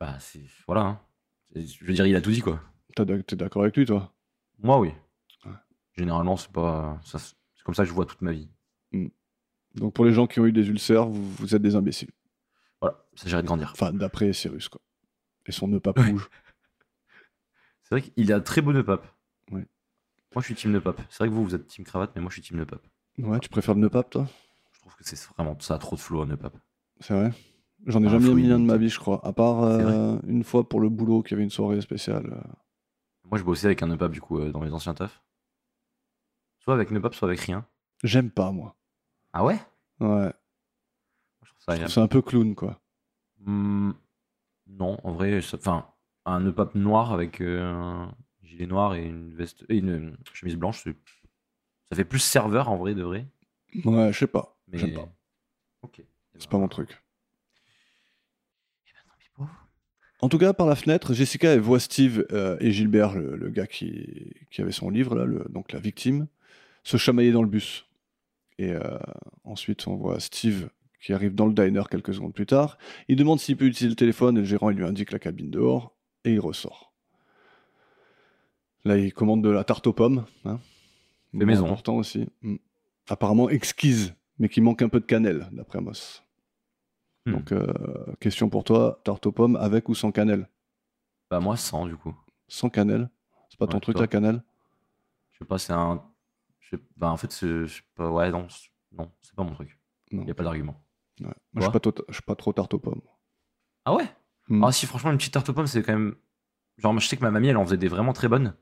Bah, c'est. Voilà. hein. Je veux dire, il a tout dit, quoi. T'es d'accord avec lui, toi? Moi, oui. Généralement, c'est pas. C'est comme ça que je vois toute ma vie. Donc pour les gens qui ont eu des ulcères, vous, vous être des imbéciles. Voilà, ça s'agirait de grandir. Enfin, d'après Cyrus, quoi. Et son nœud pape rouge. C'est vrai qu'il a très beau nœud pape. Ouais. Moi, je suis team nœud pape. C'est vrai que vous, vous êtes team cravate, mais moi, je suis team nœud pape. Ouais, tu préfères le nœud pape, toi? Je trouve que c'est vraiment ça a trop de flow un nœud pape. C'est vrai? J'en ai Ah, jamais mis un de ma vie, je crois. À part euh, une fois pour le boulot, qu'il y avait une soirée spéciale. euh. Moi, je bossais avec un nœud pape, du coup, euh, dans mes anciens tafs. Soit avec pape, soit avec rien. J'aime pas, moi. Ah ouais? Ouais. C'est un peu clown, quoi. Hmm, non, en vrai, ça- enfin, un pape noir avec euh, un gilet noir et une veste et une chemise blanche, c'est- ça fait plus serveur en vrai de vrai. Ouais, je sais pas. Mais J'aime pas. Ok. Eh C'est ben, pas mon truc. eh ben. En tout cas, par la fenêtre, Jessica elle voit Steve euh, et Gilbert, le, le gars qui, qui avait son livre, là, le- donc la victime, se chamailler dans le bus. Et euh, ensuite, on voit Steve qui arrive dans le diner quelques secondes plus tard. Il demande s'il peut utiliser le téléphone et le gérant il lui indique la cabine dehors et il ressort. Là, il commande de la tarte aux pommes. Hein. Fait maison. important aussi. Mm. Apparemment exquise, mais qui manque un peu de cannelle, d'après Amos. Hmm. Donc, euh, question pour toi, tarte aux pommes avec ou sans cannelle? Bah, moi, sans, du coup. Sans cannelle? C'est pas ton truc toi. la cannelle? Je sais pas, c'est un. Bah, en fait, c'est. je sais pas, ouais, non, non, c'est pas mon truc. Il a pas d'argument. Ouais. Moi, je je suis pas trop tarte aux pommes. Ah ouais? Hmm. Ah, si, franchement, une petite tarte aux pommes, c'est quand même. Genre, je sais que ma mamie, elle en faisait des vraiment très bonnes.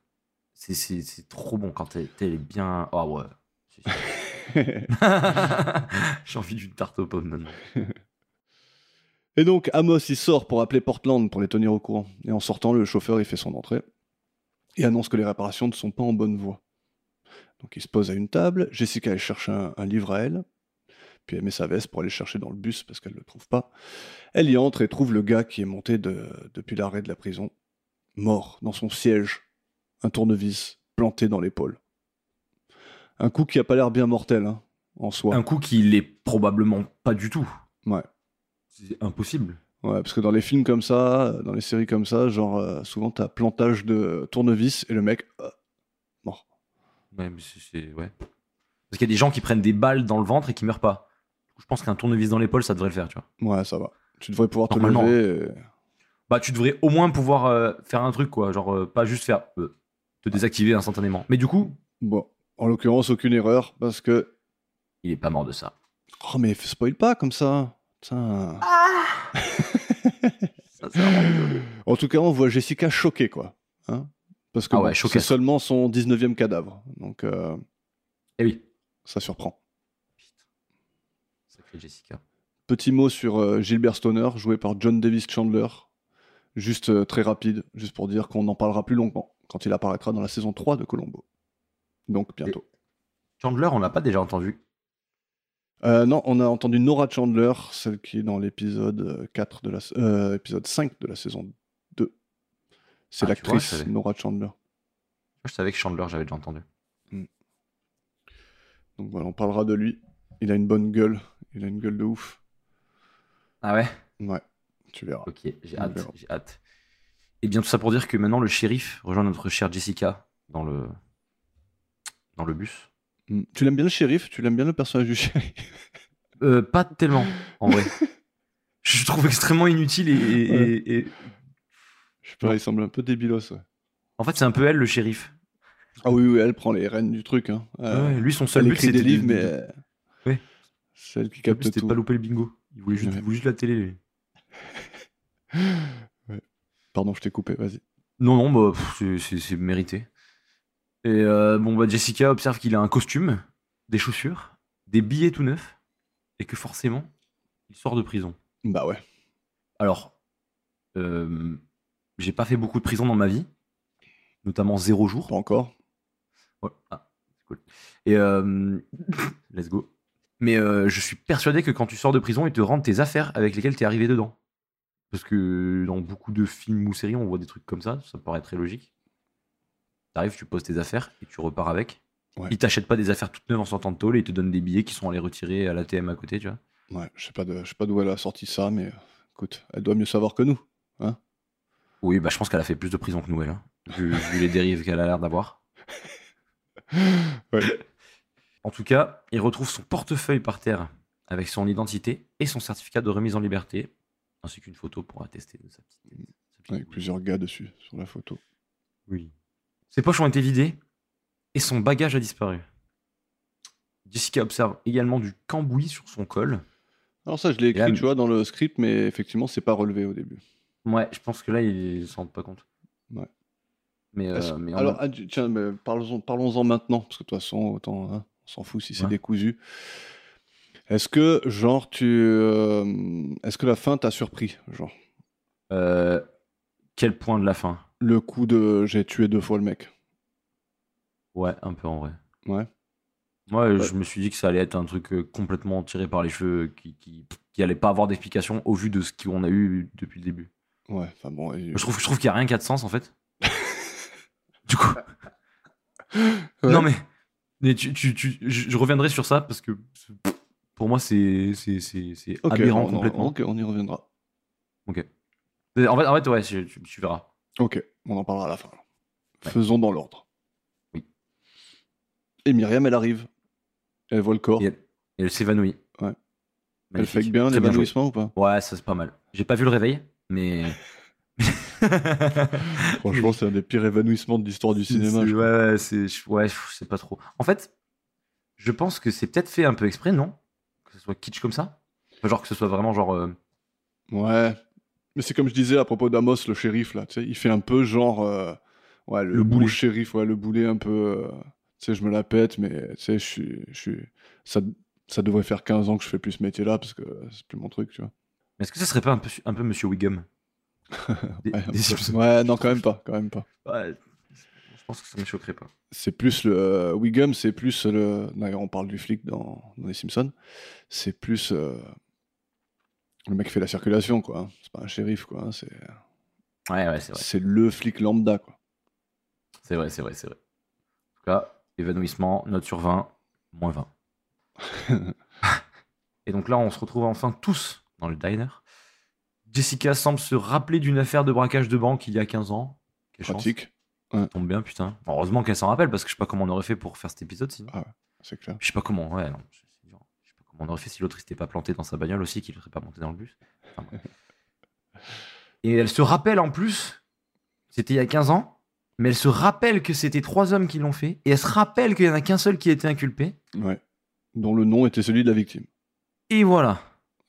C'est- trop bon quand elle, est bien. Ah ouais. J'ai envie d'une tarte aux pommes maintenant. Et donc, Amos, il sort pour appeler Portland pour les tenir au courant. Et en sortant, le chauffeur, il fait son entrée et annonce que les réparations ne sont pas en bonne voie. Donc, il se pose à une table. Jessica, elle cherche un, un livre à elle. Puis elle met sa veste pour aller le chercher dans le bus parce qu'elle ne le trouve pas. Elle y entre et trouve le gars qui est monté de- depuis l'arrêt de la prison, mort dans son siège, un tournevis planté dans l'épaule. Un coup qui a pas l'air bien mortel, hein, en soi. Un coup qui l'est probablement pas du tout. Ouais. C'est impossible. Ouais, parce que dans les films comme ça, dans les séries comme ça, genre euh, souvent t'as plantage de tournevis et le mec euh. Ouais, mais c'est- c'est. Ouais. Parce qu'il y a des gens qui prennent des balles dans le ventre et qui meurent pas. Du coup, Je pense qu'un tournevis dans l'épaule, ça devrait le faire, tu vois. Ouais, ça va. Tu devrais pouvoir te lever. et- Bah, tu devrais au moins pouvoir euh, faire un truc, quoi. Genre, euh, pas juste faire. euh, te désactiver instantanément. Mais du coup, Bon, en l'occurrence, aucune erreur parce que. il est pas mort de ça. Oh, mais spoil pas comme ça. Putain. Ça, vraiment désolé. En tout cas, on voit Jessica choquée, quoi. Hein parce que Ah ouais, bon, choquée. c'est seulement son 19e cadavre. Donc, euh, Eh oui. ça surprend. Sacré Jessica. Petit mot sur euh, Gilbert Stoner, joué par John Davis Chandler. Juste euh, très rapide, juste pour dire qu'on en parlera plus longuement quand il apparaîtra dans la saison 3 de Colombo. Donc bientôt. Chandler, on l'a pas déjà entendu? Non, on a entendu Nora Chandler, celle qui est dans l'épisode 4 de la épisode 5 de la saison 2. C'est Ah, vois, l'actrice. Nora Chandler. Je savais que Chandler, j'avais déjà entendu. Donc voilà, on parlera de lui. Il a une bonne gueule. Il a une gueule de ouf. Ah ouais? Ouais, tu verras. Ok, j'ai hâte, verra. j'ai hâte. Et bien tout ça pour dire que maintenant le shérif rejoint notre chère Jessica dans le dans le bus. Mm. Tu l'aimes bien le shérif? Tu l'aimes bien le personnage du shérif? Euh, pas tellement en vrai. Je trouve extrêmement inutile et, et- Ouais. et- et- Je sais pas, il semble un peu débilos. ouais. en fait c'est un peu elle le shérif. Ah oui, oui, elle prend les rênes du truc. Hein. Euh, Ouais, lui son seul but c'était des livres, de- mais euh, Ouais. c'est elle qui capte c'était pas louper le bingo. Il voulait juste, Ouais. il voulait juste la télé. lui. Pardon, je t'ai coupé, vas-y. Non non bah c'est- c'est c'est mérité. Et euh, bon bah Jessica observe qu'il a un costume, des chaussures, des billets tout neufs et que forcément il sort de prison. Bah ouais. Alors, euh, j'ai pas fait beaucoup de prison dans ma vie, notamment zéro jour. Pas encore. Ouais. Ah, c'est cool. Et euh, let's go. Mais euh, je suis persuadé que quand tu sors de prison, ils te rendent tes affaires avec lesquelles tu es arrivé dedans. Parce que dans beaucoup de films ou séries, on voit des trucs comme ça, ça paraît très logique. T'arrives, tu poses tes affaires et tu repars avec. Ouais. Ils t'achètent pas des affaires toutes neuves en sortant de tôle et ils te donnent des billets qui sont allés retirer à l'ATM à côté, tu vois. Ouais, je sais pas de- je sais pas d'où elle a sorti ça, mais euh, écoute, elle doit mieux savoir que nous. Oui, bah je pense qu'elle a fait plus de prison que nous, elle, hein, vu, vu les dérives qu'elle a l'air d'avoir. Ouais. En tout cas, il retrouve son portefeuille par terre avec son identité et son certificat de remise en liberté, ainsi qu'une photo pour attester de sa petite tête. sa petite Avec bouille. plusieurs gars dessus sur la photo. Oui. Ses poches ont été vidées et son bagage a disparu. Jessica observe également du cambouis sur son col. Alors ça, je l'ai là, écrit, tu vois, dans le script, mais effectivement, c'est pas relevé au début. Ouais, je pense que là, ils s'en rendent pas compte. Ouais. Mais, euh, mais Alors, ah, tiens, parlons-en maintenant, parce que de toute façon, autant, hein, on s'en fout si c'est Ouais. décousu. Est-ce que, genre, tu. euh, Est-ce que la fin t'a surpris Genre, euh, quel point de la fin? Le coup de j'ai tué deux fois le mec. Ouais, un peu en vrai. Ouais. Moi, Ouais. je me suis dit que ça allait être un truc complètement tiré par les cheveux, qui, qui, qui allait pas avoir d'explication au vu de ce qu'on a eu depuis le début. Ouais, enfin bon. et- Je trouve, je trouve qu'il y a rien qui a de sens en fait. du coup. Ouais. Non mais, mais tu, tu, tu- je, je reviendrai sur ça parce que pour moi c'est c'est c'est c'est Ok, aberrant on, complètement. ok, on y reviendra. Ok. En fait, en fait ouais, tu, tu- verras. Ok, on en parlera à la fin. Ouais. Faisons dans l'ordre. Oui. Et Myriam, elle arrive. Elle voit le corps. Et elle, elle s'évanouit. Elle Magnifique. fake bien l'évanouissement ou pas? Ouais, ça c'est pas mal. J'ai pas vu le réveil, mais. Franchement, c'est un des pires évanouissements de l'histoire du cinéma. Je Ouais, c'est je- ouais, je sais pas trop. En fait, je pense que c'est peut-être fait un peu exprès, non? Que ce soit kitsch comme ça? Enfin, Genre que ce soit vraiment genre. euh, Ouais. Mais c'est comme je disais à propos d'Amos, le shérif, là. Tu sais, il fait un peu genre. euh, ouais, le, Le boulet. shérif, ouais, le boulet un peu. euh, tu sais, je me la pète, mais tu sais, je suis. je suis- Ça, ça devrait faire 15 ans que je fais plus ce métier-là parce que c'est plus mon truc, tu vois. Mais est-ce que ça serait pas un peu, un peu Monsieur Wiggum Des- Ouais, des. Ouais, non, quand même pas, quand même pas. Ouais, Je pense que ça me choquerait pas. C'est plus le. euh, Wiggum, c'est plus le. D'ailleurs, on parle du flic dans, dans Les Simpsons. C'est plus. euh, Le mec qui fait la circulation, quoi. hein. C'est pas un shérif, quoi. hein, C'est Ouais, ouais, c'est vrai. c'est le flic lambda, quoi. C'est vrai, c'est vrai, c'est vrai. En tout cas, évanouissement, note sur 20, moins 20. Et donc là, on se retrouve enfin tous dans le diner. Jessica semble se rappeler d'une affaire de braquage de banque il y a 15 ans. Quelle. Pratique, Ça tombe bien, putain. Heureusement qu'elle s'en rappelle, parce que je sais pas comment on aurait fait pour faire cet épisode sinon. c'est clair. Je sais pas comment, ouais, non. Je sais pas comment on aurait fait si l'autre s'était pas planté dans sa bagnole aussi, qu'il serait pas monté dans le bus. Enfin. Et elle se rappelle en plus, c'était il y a 15 ans, mais elle se rappelle que c'était trois hommes qui l'ont fait, et elle se rappelle qu'il y en a qu'un seul qui a été inculpé, Ouais. Dont le nom était celui de la victime. et voilà.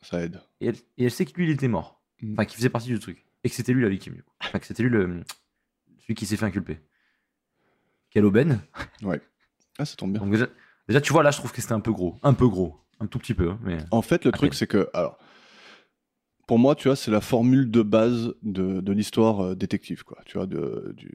Ça aide. Et elle, et elle sait que lui il était mort, Mm. enfin qu'il faisait partie du truc, et que c'était lui la victime, du coup. Enfin que c'était lui le, celui qui s'est fait inculper. Quelle aubaine. Ah, ça tombe bien. Donc déjà, déjà, tu vois, là je trouve que c'était un peu gros, un peu gros, un tout petit peu, hein, mais... En fait, le truc, c'est que. Alors. Pour moi, tu vois, c'est la formule de base de, de l'histoire euh, détective, quoi. Tu vois, de, du,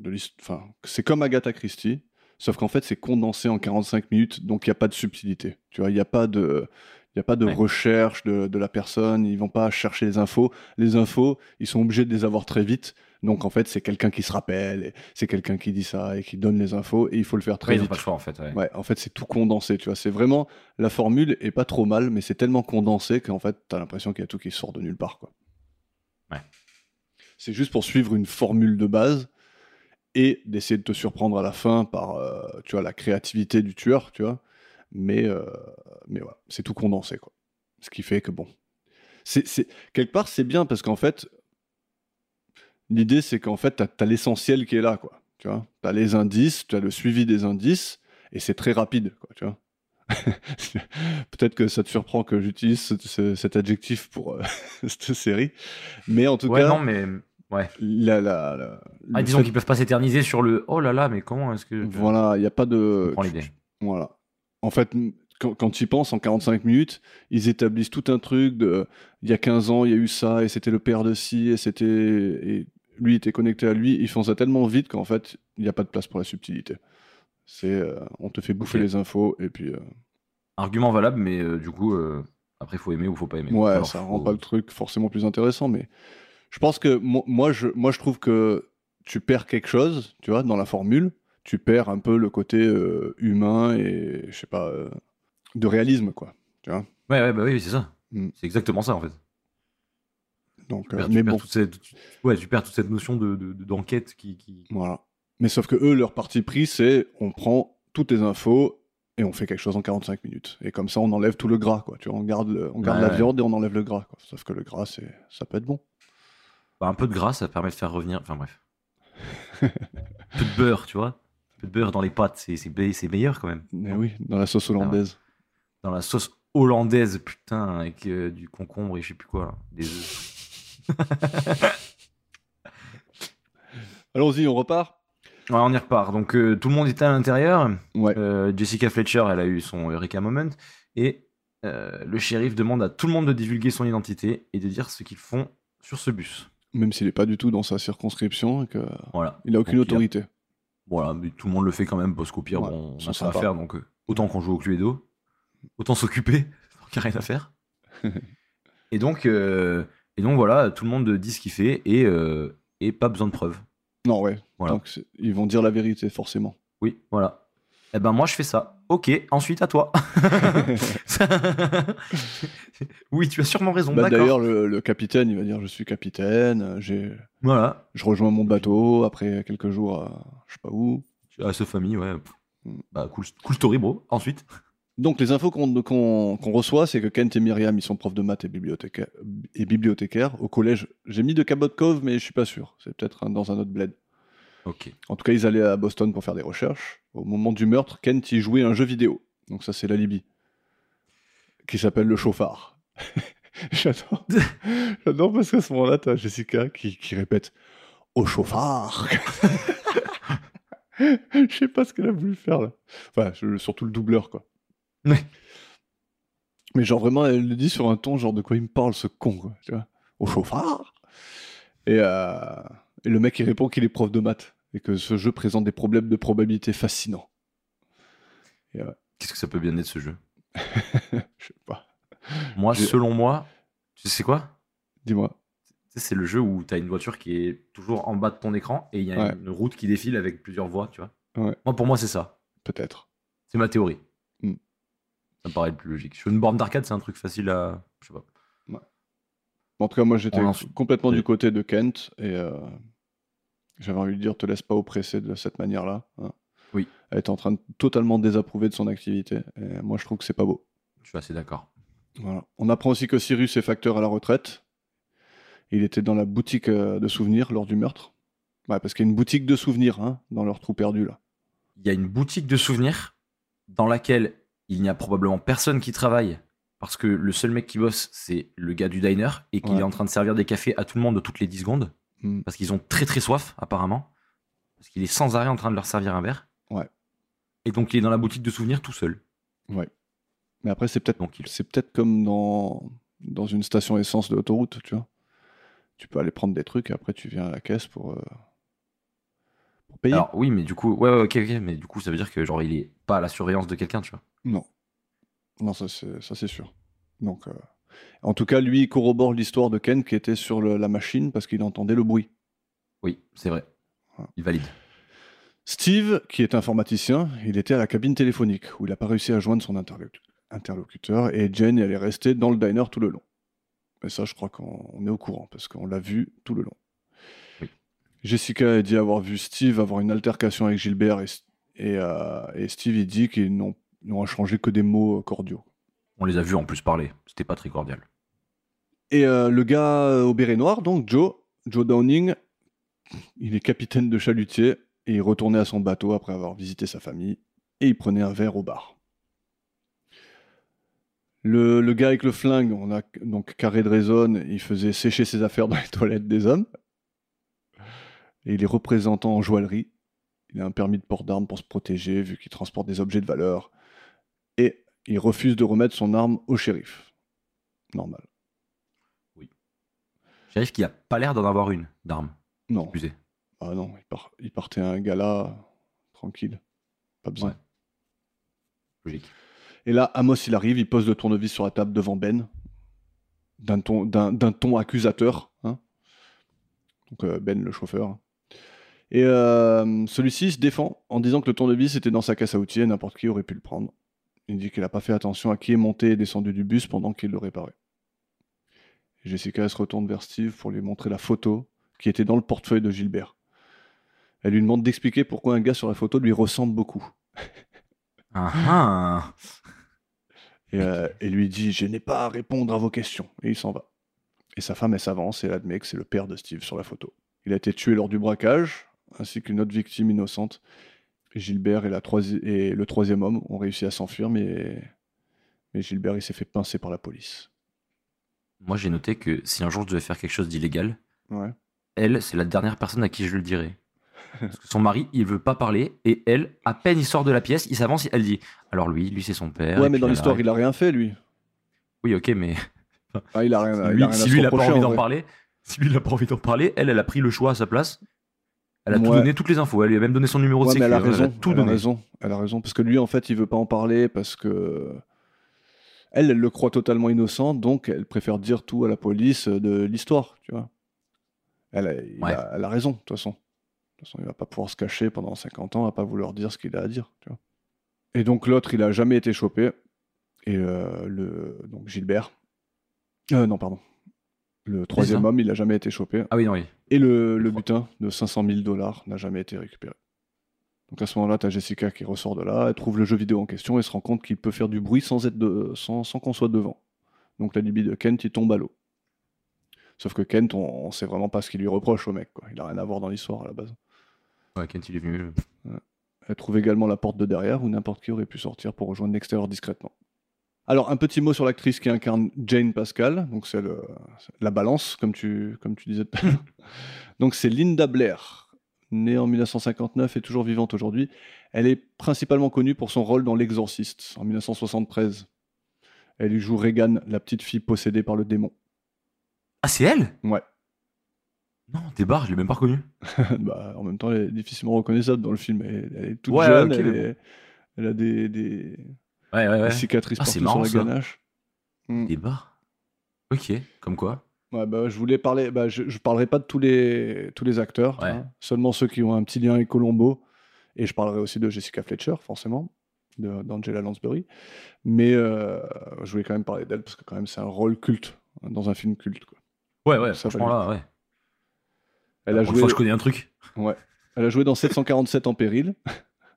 de Enfin, c'est comme Agatha Christie, sauf qu'en fait, c'est condensé en 45 minutes, donc il n'y a pas de subtilité. Tu vois, il n'y a pas de. Il n'y a pas de Ouais. recherche de, de la personne, ils vont pas chercher les infos. Les infos, ils sont obligés de les avoir très vite. Donc en fait, c'est quelqu'un qui se rappelle, et c'est quelqu'un qui dit ça et qui donne les infos, et il faut le faire très ils ont vite. pas le choix en fait. ouais. Ouais, en fait, c'est tout condensé, tu vois. C'est vraiment. La formule est pas trop mal, mais c'est tellement condensé qu'en fait, t'as l'impression qu'il y a tout qui sort de nulle part, quoi. Ouais. C'est juste pour suivre une formule de base et d'essayer de te surprendre à la fin par, euh, tu vois, la créativité du tueur, tu vois. Mais, euh, mais voilà, c'est tout condensé, quoi. Ce qui fait que bon. C'est, Quelque part, c'est bien parce qu'en fait, l'idée, c'est qu'en fait, t'as, as, l'essentiel qui est là, quoi. Tu vois, t'as les indices, tu as le suivi des indices, et c'est très rapide, quoi, tu vois. Peut-être que ça te surprend que j'utilise ce- ce- cet adjectif pour euh, cette série, mais en tout Ouais, cas, non, mais. Ouais. la, la, la- Ah, disons fait- qu'ils peuvent pas s'éterniser sur le oh là là, mais comment est-ce que. voilà, il n'y a pas de. comprends l'idée. Voilà. En fait, quand, quand tu y penses, en 45 minutes, ils établissent tout un truc de. Il y a 15 ans, il y a eu ça, et c'était le père de ci, et c'était. Et lui était connecté à lui. Ils font ça tellement vite qu'en fait, il n'y a pas de place pour la subtilité. C'est. euh, on te fait bouffer les infos, et puis. euh, Argument valable, mais euh, du coup, après, faut aimer ou faut pas aimer. Ouais, Alors, ça faut- rend pas le truc forcément plus intéressant, mais je pense que mo- moi, je, moi, je trouve que tu perds quelque chose, tu vois, dans la formule. Tu perds un peu le côté euh, humain et, je sais pas, euh, de réalisme, quoi. Tu vois Ouais, ouais, bah oui, c'est ça. Mm. C'est exactement ça en fait. Donc, Tu euh, perds, mais bon, toute cette, tu- ouais, tu perds toute cette notion de, de- de- d'enquête qui. qui... voilà. Mais sauf que eux, leur parti pris, c'est on prend toutes les infos et on fait quelque chose en 45 minutes. Et comme ça, on enlève tout le gras, quoi. Tu vois, on garde, le- on garde Ouais, la ouais. viande et on enlève le gras, quoi. Sauf que le gras, c'est, ça peut être bon. Bah, un peu de gras, ça permet de faire revenir. Enfin bref. un peu de beurre, tu vois. Peu de beurre dans les pâtes, c'est, c'est, be- c'est meilleur quand même. Mais oui, dans la sauce hollandaise. Dans la sauce hollandaise, putain, avec euh, du concombre et je sais plus quoi, là, des œufs. Allons-y, on repart Ouais, on y repart. Donc euh, tout le monde était à l'intérieur. Ouais. Euh, Jessica Fletcher, elle a eu son Eureka Moment. Et le shérif demande à tout le monde de divulguer son identité et de dire ce qu'ils font sur ce bus. Même s'il n'est pas du tout dans sa circonscription et qu'il Voilà. n'a aucune Donc, autorité. Voilà, mais tout le monde le fait quand même parce qu'au pire, Ouais, bon, on a ça à faire. Donc euh, autant qu'on joue au Cluedo, autant s'occuper, qu'il n'y a rien à faire. et, donc, euh, et donc voilà, tout le monde dit ce qu'il fait et, euh, et pas besoin de preuves. Non, ouais. Voilà. Donc, ils vont dire la vérité, forcément. Oui, voilà. Eh ben moi je fais ça. Ok, ensuite à toi. oui, tu as sûrement raison. Bah. D'ailleurs, le, le capitaine, il va dire Je suis capitaine, euh, j'ai, Voilà. je rejoins mon bateau après quelques jours à je sais pas où. À ce famille, ouais. Mm. Bah cool, cool story, bro. Ensuite. Donc les infos qu'on qu'on- qu'on reçoit, c'est que Kent et Myriam, ils sont profs de maths et bibliothécaires. Et bibliothécaires. Au collège, j'ai mis de Cabot Cove, mais je suis pas sûr. C'est peut-être dans un autre bled. En tout cas, ils allaient à Boston pour faire des recherches. Au moment du meurtre, Kent y jouait un jeu vidéo. Donc ça, c'est l'alibi. Qui s'appelle le chauffard. J'adore. J'adore parce qu'à ce moment-là, t'as Jessica qui, qui répète au chauffard. Je sais pas ce qu'elle a voulu faire là. Enfin, surtout le doubleur quoi. Ouais. Mais genre vraiment, elle le dit sur un ton genre de quoi il me parle ce con quoi. Tu vois au chauffard. Et, euh, et le mec il répond qu'il est prof de maths et que ce jeu présente des problèmes de probabilité fascinants. Qu'est-ce que ça peut bien être ce jeu? Je sais pas. Moi, selon moi, tu sais quoi? Dis-moi. C'est le jeu où tu as une voiture qui est toujours en bas de ton écran et il y a Ouais. une route qui défile avec plusieurs voies, tu vois. Ouais. Moi, pour moi, c'est ça. Peut-être. C'est ma théorie. Hmm. Ça me paraît le plus logique. Sur une borne d'arcade, c'est un truc facile à. Je sais pas. En tout cas, moi j'étais complètement du côté de Kent et euh, j'avais envie de dire te laisse pas oppresser de cette manière-là. hein. Oui. Elle est en train de totalement désapprouver de son activité et moi je trouve que c'est pas beau. Je suis assez d'accord. Voilà. On apprend aussi que Cyrus est facteur à la retraite. Il était dans la boutique euh, de souvenirs lors du meurtre. Ouais, parce qu'il y a une boutique de souvenirs hein, dans leur trou perdu là. Il y a une boutique de souvenirs dans laquelle il n'y a probablement personne qui travaille parce que le seul mec qui bosse, c'est le gars du diner et qu'il Ouais. est en train de servir des cafés à tout le monde toutes les 10 secondes Hmm. parce qu'ils ont très très soif, apparemment. Parce qu'il est sans arrêt en train de leur servir un verre. Ouais. Et donc il est dans la boutique de souvenirs tout seul. Mais après c'est peut-être il... c'est peut-être comme dans dans une station essence de l'autoroute, tu vois. Tu peux aller prendre des trucs et après tu viens à la caisse pour euh, pour payer. Alors oui, mais du coup, ouais, ouais, ok, ok, mais du coup, ça veut dire que genre il est pas à la surveillance de quelqu'un, tu vois. Non. Non, ça c'est, ça c'est sûr. Donc, euh, en tout cas, lui, il corrobore l'histoire de Ken qui était sur le- la machine parce qu'il entendait le bruit. Oui, c'est vrai. Il valide. Steve, qui est informaticien, il était à la cabine téléphonique où il n'a pas réussi à joindre son interlocu- interlocuteur et Jane, elle est restée dans le diner tout le long. Et ça, je crois qu'on on est au courant parce qu'on l'a vu tout le long. Oui. Jessica a dit avoir vu Steve avoir une altercation avec Gilbert et, et, euh, et Steve, il dit qu'ils n'ont, n'ont échangé que des mots cordiaux. On les a vus en plus parler. C'était pas très cordial. Et euh, le gars euh, au béret noir, donc Joe, Joe Downing, il est capitaine de chalutier et il retournait à son bateau après avoir visité sa famille et il prenait un verre au bar. Le, gars avec le flingue, on a donc carré de raison, il faisait sécher ses affaires dans les toilettes des hommes. Et il est représentant en joaillerie. Il a un permis de port d'armes pour se protéger vu qu'il transporte des objets de valeur. Il refuse de remettre son arme au shérif. Normal. Shérif qui a pas l'air d'en avoir une d'arme. Non. Excusez. Ah non, il, part- il partait à un gala tranquille. Pas besoin. Ouais. Logique. Et là, Amos, il arrive, il pose le tournevis sur la table devant Ben, d'un ton, d'un, d'un ton accusateur. hein. Donc euh, Ben, le chauffeur. Et euh, celui-ci se défend en disant que le tournevis était dans sa caisse à outils et n'importe qui aurait pu le prendre. Il dit qu'il n'a pas fait attention à qui est monté et descendu du bus pendant qu'il le réparait. Jessica se retourne vers Steve pour lui montrer la photo qui était dans le portefeuille de Gilbert. Elle lui demande d'expliquer pourquoi un gars sur la photo lui ressemble beaucoup. Ah, ah. Et, euh, et lui dit Je n'ai pas à répondre à vos questions. Et il s'en va. Et sa femme, elle s'avance et elle admet que c'est le père de Steve sur la photo. Il a été tué lors du braquage, ainsi qu'une autre victime innocente. Gilbert et, la troisi- et le troisième homme ont réussi à s'enfuir, mais... mais Gilbert, il s'est fait pincer par la police. Moi, j'ai noté que si un jour je devais faire quelque chose d'illégal, Ouais. elle, c'est la dernière personne à qui je le dirais. Parce que son mari, il veut pas parler, et elle, à peine il sort de la pièce, il s'avance, elle dit Alors lui, lui c'est son père. Ouais, mais dans l'histoire, il a rien fait, lui. Oui, ok, mais Ah, il a rien, lui, il a rien si à lui, il a pas envie en d'en parler, si lui, il a pas envie d'en parler, elle, elle a pris le choix à sa place. Elle a tout donné, toutes les infos. Elle lui a même donné son numéro de Ouais, mais sécu. elle a raison. tout elle donné. a raison. Elle a raison. Parce que lui, en fait, il veut pas en parler parce que. Elle, elle le croit totalement innocent, donc elle préfère dire tout à la police de l'histoire, tu vois. Elle a, il Ouais. a- elle a raison, de toute façon. De toute façon, il va pas pouvoir se cacher pendant 50 ans, à pas vouloir dire ce qu'il a à dire, tu vois. Et donc l'autre, il a jamais été chopé. Et euh, le donc Gilbert. Euh, non, pardon. Le troisième homme, il a jamais été chopé. Ah oui, non, oui. Et le, butin de 500 000 dollars n'a jamais été récupéré. Donc à ce moment-là, tu as Jessica qui ressort de là, elle trouve le jeu vidéo en question et se rend compte qu'il peut faire du bruit sans, être de, sans, sans qu'on soit devant. Donc la libye de Kent, il tombe à l'eau. Sauf que Kent, on, on sait vraiment pas ce qu'il lui reproche au mec. Quoi. Il a rien à voir dans l'histoire à la base. Ouais, Kent, il est venu. Elle trouve également la porte de derrière où n'importe qui aurait pu sortir pour rejoindre l'extérieur discrètement. Alors, un petit mot sur l'actrice qui incarne Jane Pascal, donc c'est la balance, comme tu, comme tu disais tout à l'heure. Donc, c'est Linda Blair, née en 1959 et toujours vivante aujourd'hui. Elle est principalement connue pour son rôle dans L'Exorciste en 1973. Elle y joue Regan, la petite fille possédée par le démon. Ah, c'est elle? Ouais. Non, t'es barre, je l'ai même pas reconnu. bah, en même temps, elle est difficilement reconnaissable dans le film. Elle, elle est toute Ouais, jeune, elle, a des, des- Ouais, ouais, des ouais. cicatrices Ah, partout marrant, sur la ganache. Mm. Des barres. Ok, comme quoi. Ouais, bah, je voulais parler. Bah, je, je parlerai pas de tous les, tous les acteurs, Ouais. hein, seulement ceux qui ont un petit lien avec Colombo. Et je parlerai aussi de Jessica Fletcher, forcément, d'Angela Lansbury. Mais euh, je voulais quand même parler d'elle parce que quand même c'est un rôle culte hein, dans un film culte. quoi. Ouais, ouais, Ça franchement là, ouais. Elle a joué. fois, je connais un truc. Elle a joué dans 747 en péril,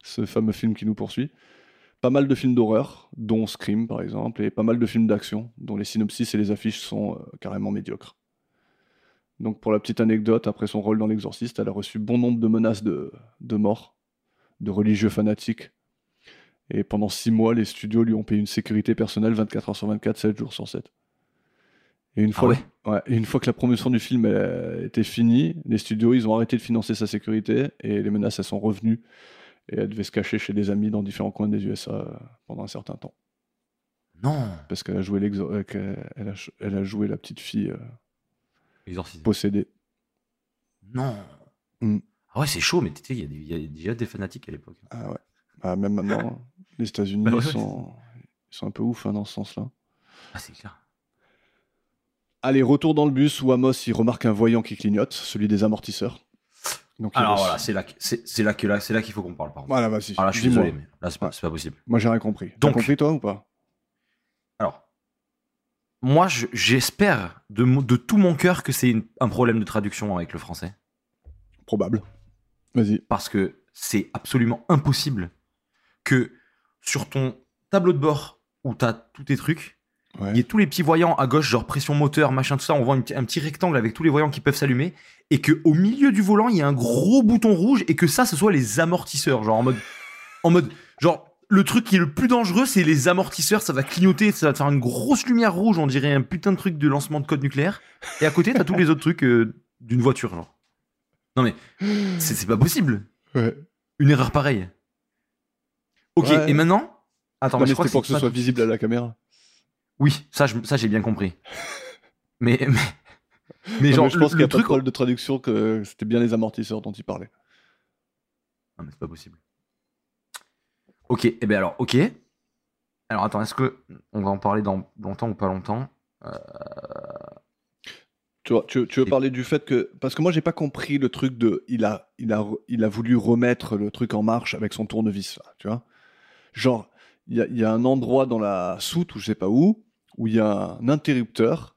ce fameux film qui nous poursuit. Pas mal de films d'horreur, dont Scream par exemple, et pas mal de films d'action, dont les synopsis et les affiches sont euh, carrément médiocres. Donc pour la petite anecdote, après son rôle dans L'Exorciste, elle a reçu bon nombre de menaces de, de mort, de religieux fanatiques. Et pendant six mois, les studios lui ont payé une sécurité personnelle 24 heures sur 24, 7 jours sur 7. Et une Ah fois, ouais? Ouais, et une fois que la promotion du film elle, était finie, les studios ils ont arrêté de financer sa sécurité et les menaces elles sont revenues et elle devait se cacher chez des amis dans différents coins des USA euh, pendant un certain temps Non. parce qu'elle a joué l'exo- euh, qu'elle- elle a, ch- elle a joué la petite fille euh, possédée. Non. Mm. Ah ouais, c'est chaud, mais tu sais, il y, a y déjà des fanatiques à l'époque. Ah ouais. Ah, même maintenant, hein, les États-Unis Bah ouais, sont, ils sont un peu ouf hein, dans ce sens-là. Ah, c'est clair. Allez, retour dans le bus où Amos il remarque un voyant qui clignote, celui des amortisseurs. Donc, Alors voilà, c'est là, c'est là que là, c'est là qu'il faut qu'on parle. Voilà. Alors là, je suis désolé, mais là, c'est pas, Ouais. pas possible. Moi j'ai rien compris. T'as Donc- compris toi ou pas? Alors, moi, je- j'espère de, tout mon cœur que c'est un problème de traduction avec le français. Probable. Vas-y. Parce que c'est absolument impossible que sur ton tableau de bord où tu as tous tes trucs, Ouais. il y ait tous les petits voyants à gauche, genre pression moteur, machin, tout ça, on voit une un petit rectangle avec tous les voyants qui peuvent s'allumer, et que au milieu du volant, il y a un gros bouton rouge, et que ça, ce soit les amortisseurs, genre en mode, en mode, genre, le truc qui est le plus dangereux, c'est les amortisseurs, ça va clignoter, ça va te faire une grosse lumière rouge, on dirait un putain de truc de lancement de code nucléaire, et à côté, t'as tous les autres trucs euh, d'une voiture, genre. Non mais, c'est pas possible, Ouais. une erreur pareille. Ok, Ouais. et maintenant? Attends, Non, mais je crois c'était pour que ce soit visible à la caméra. oui, ça, j'ai bien compris. Mais, mais, mais Non, genre, mais je le, pense qu'il y le a pas truc. problème de traduction que c'était bien les amortisseurs dont il parlait. Non, mais c'est pas possible. Ok, et bien alors, ok. Alors attends, est-ce que on va en parler dans longtemps ou pas longtemps? Tu, vois, tu, tu veux Et- parler du fait que. Parce que moi, j'ai pas compris le truc de. Il a, il, a, il a voulu remettre le truc en marche avec son tournevis, là, tu vois? Genre, il y y a un endroit dans la soute, ou je sais pas où, où il y a un interrupteur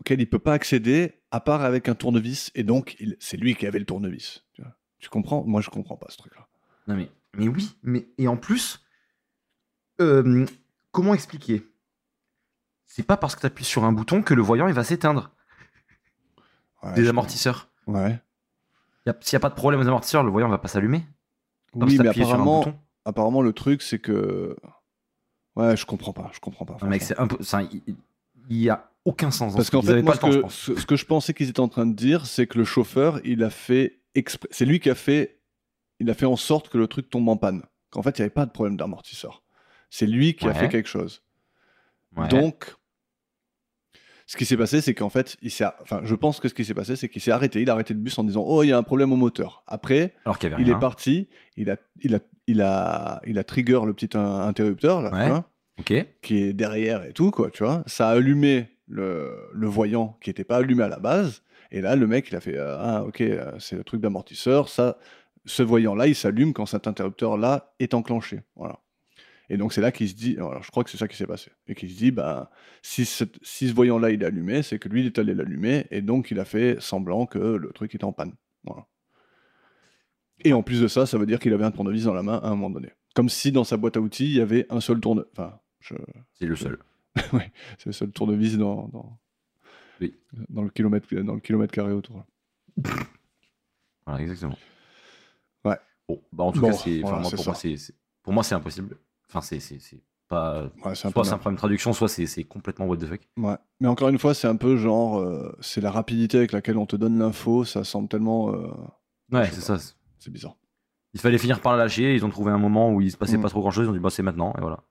auquel il peut pas accéder, à part avec un tournevis, et donc c'est lui qui avait le tournevis. Tu, vois. Tu comprends? Moi, je comprends pas ce truc-là. Non mais, mais oui, mais et en plus, euh, comment expliquer? C'est pas parce que tu appuies sur un bouton que le voyant il va s'éteindre. Ouais, des amortisseurs. Ouais. Y a- S'il n'y a pas de problème aux amortisseurs, le voyant va pas s'allumer. Oui, mais t'appuies sur un apparemment, apparemment, le truc, c'est que. Ouais, je comprends pas. Je comprends pas. Non, mec, franchement. c'est impo- ça, il- il y a aucun sens. Parce ce qu'en fait, moi, temps, ce, que, ce- ce que je pensais qu'ils étaient en train de dire, c'est que le chauffeur, il a fait exprès. C'est lui qui a fait. Il a fait en sorte que le truc tombe en panne. Qu'en fait, il n'y avait pas de problème d'amortisseur. C'est lui qui a fait quelque chose. Ouais. Donc, ce qui s'est passé, c'est qu'en fait, il s'est. Enfin, je pense que ce qui s'est passé, c'est qu'il s'est arrêté. Il a arrêté le bus en disant Oh, il y a un problème au moteur. Après, Alors il rien. est parti. Il a, il a, il a, il a trigger le petit in- interrupteur là. Ouais. Ok. qui est derrière et tout, quoi, tu vois. Ça a allumé le, le voyant qui n'était pas allumé à la base. Et là, le mec, il a fait euh, Ah, ok, euh, c'est le truc d'amortisseur. Ça, ce voyant-là, il s'allume quand cet interrupteur-là est enclenché. Voilà. Et donc, c'est là qu'il se dit Alors, je crois que c'est ça qui s'est passé. Et qu'il se dit bah, si, ce- si ce voyant-là, il est allumé, c'est que lui, il est allé l'allumer. Et donc, il a fait semblant que le truc était en panne. Voilà. Et en plus de ça, ça veut dire qu'il avait un tournevis dans la main à un moment donné. Comme si dans sa boîte à outils, il y avait un seul tournevis. Enfin, je... C'est le seul. ouais, c'est le seul tournevis dans, dans... Oui. dans, le kilomètre, dans le kilomètre carré autour. Voilà, exactement. Ouais. Bon, bah en tout Bon, cas, c'est, voilà, pour, moi, c'est, c'est- pour moi, c'est impossible. Enfin, c'est, c'est, pas. Ouais, Soit c'est un problème de traduction, soit c'est, complètement what the fuck. Ouais. Mais encore une fois, c'est un peu genre, euh, c'est la rapidité avec laquelle on te donne l'info, ça semble tellement, euh, Ouais, c'est ça. c'est- bizarre. Il fallait finir par lâcher. Ils ont trouvé un moment où il se passait Mm. pas trop grand chose. Ils ont dit, bah, c'est maintenant. Et voilà.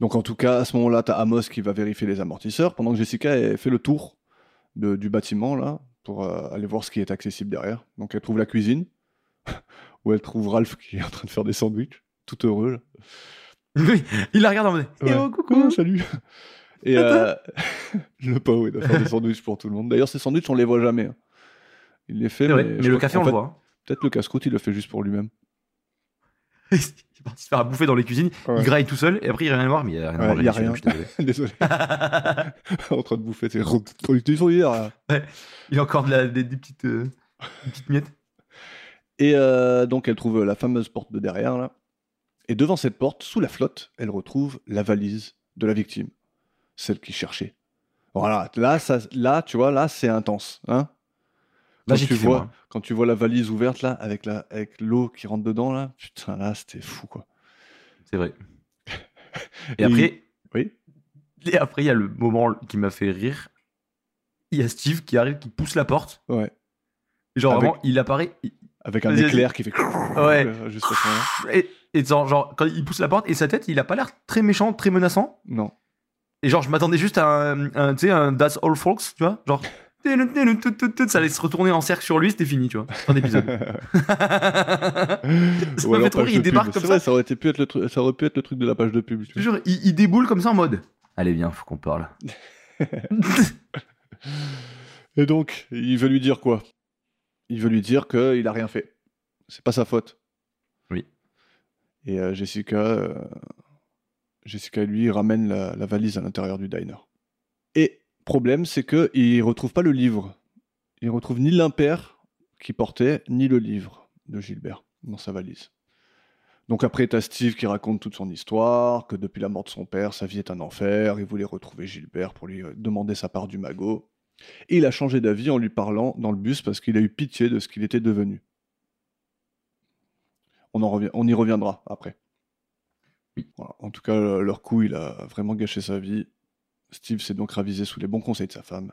Donc en tout cas, à ce moment-là, t'as Amos qui va vérifier les amortisseurs, pendant que Jessica elle fait le tour de- du bâtiment là pour euh, aller voir ce qui est accessible derrière. Donc elle trouve la cuisine, où elle trouve Ralph qui est en train de faire des sandwichs, tout heureux. Là. Oui, il la regarde en mode. Ouais. oh, coucou. salut. Et euh, le pauvre, il doit faire des sandwichs pour tout le monde. D'ailleurs, ces sandwichs, on les voit jamais. hein. Il les fait, mais, mais, le café, on le voit. Peut-être le casse-croûte, il le fait juste pour lui-même. Il est parti se faire bouffer dans les cuisines. Ouais. Il graille tout seul. Et après, il revient voir. Mais il y a rien à Ouais, manger. il y a rien. Je suis désolé. Désolé. en train de bouffer tes producteurs hier. là. il y a encore de la- des, des petites, euh, des petites miettes. Et euh, donc, elle trouve la fameuse porte de derrière, là. Et devant cette porte, sous la flotte, elle retrouve la valise de la victime. Celle qui cherchait. Voilà, là, ça, là tu vois, là, c'est intense. Hein quand, tu vois, moi. quand tu vois la valise ouverte, là, avec la- avec l'eau qui rentre dedans, là, putain, là, c'était fou, quoi. C'est vrai. Et Et après, Oui et après, il y a le moment qui m'a fait rire. Il y a Steve qui arrive, qui pousse la porte. Ouais. Genre, Avec- vraiment, il apparaît. il- Avec un éclair qui fait. Ouais. Juste. Et, et genre, genre, quand il pousse la porte, et sa tête, il a pas l'air très méchant, très menaçant. Non. Et genre, je m'attendais juste à un, un, tu sais, un That's All Folks, tu vois. Genre, ça allait se retourner en cercle sur lui, c'était fini, tu vois. Fin d'épisode. ça m'a fait trop il débarque pub. comme C'est ça. vrai, ça aurait, été pu être le truc- ça aurait pu être le truc de la page de pub. tu jure, il, il déboule comme ça en mode. Allez, viens, faut qu'on parle. Et donc, il veut lui dire quoi? Il veut lui dire qu'il a rien fait. C'est pas sa faute. Oui. Et euh, Jessica, euh, Jessica lui ramène la, la valise à l'intérieur du diner. Et problème, c'est que il retrouve pas le livre. Il retrouve ni l'impair qu'il portait, ni le livre de Gilbert dans sa valise. Donc après, t'as Steve qui raconte toute son histoire, que depuis la mort de son père, sa vie est un enfer, il voulait retrouver Gilbert pour lui euh, demander sa part du magot. Et il a changé d'avis en lui parlant dans le bus parce qu'il a eu pitié de ce qu'il était devenu. On, en revient, on y reviendra après. Voilà. En tout cas, leur coup, il a vraiment gâché sa vie. Steve s'est donc ravisé sous les bons conseils de sa femme.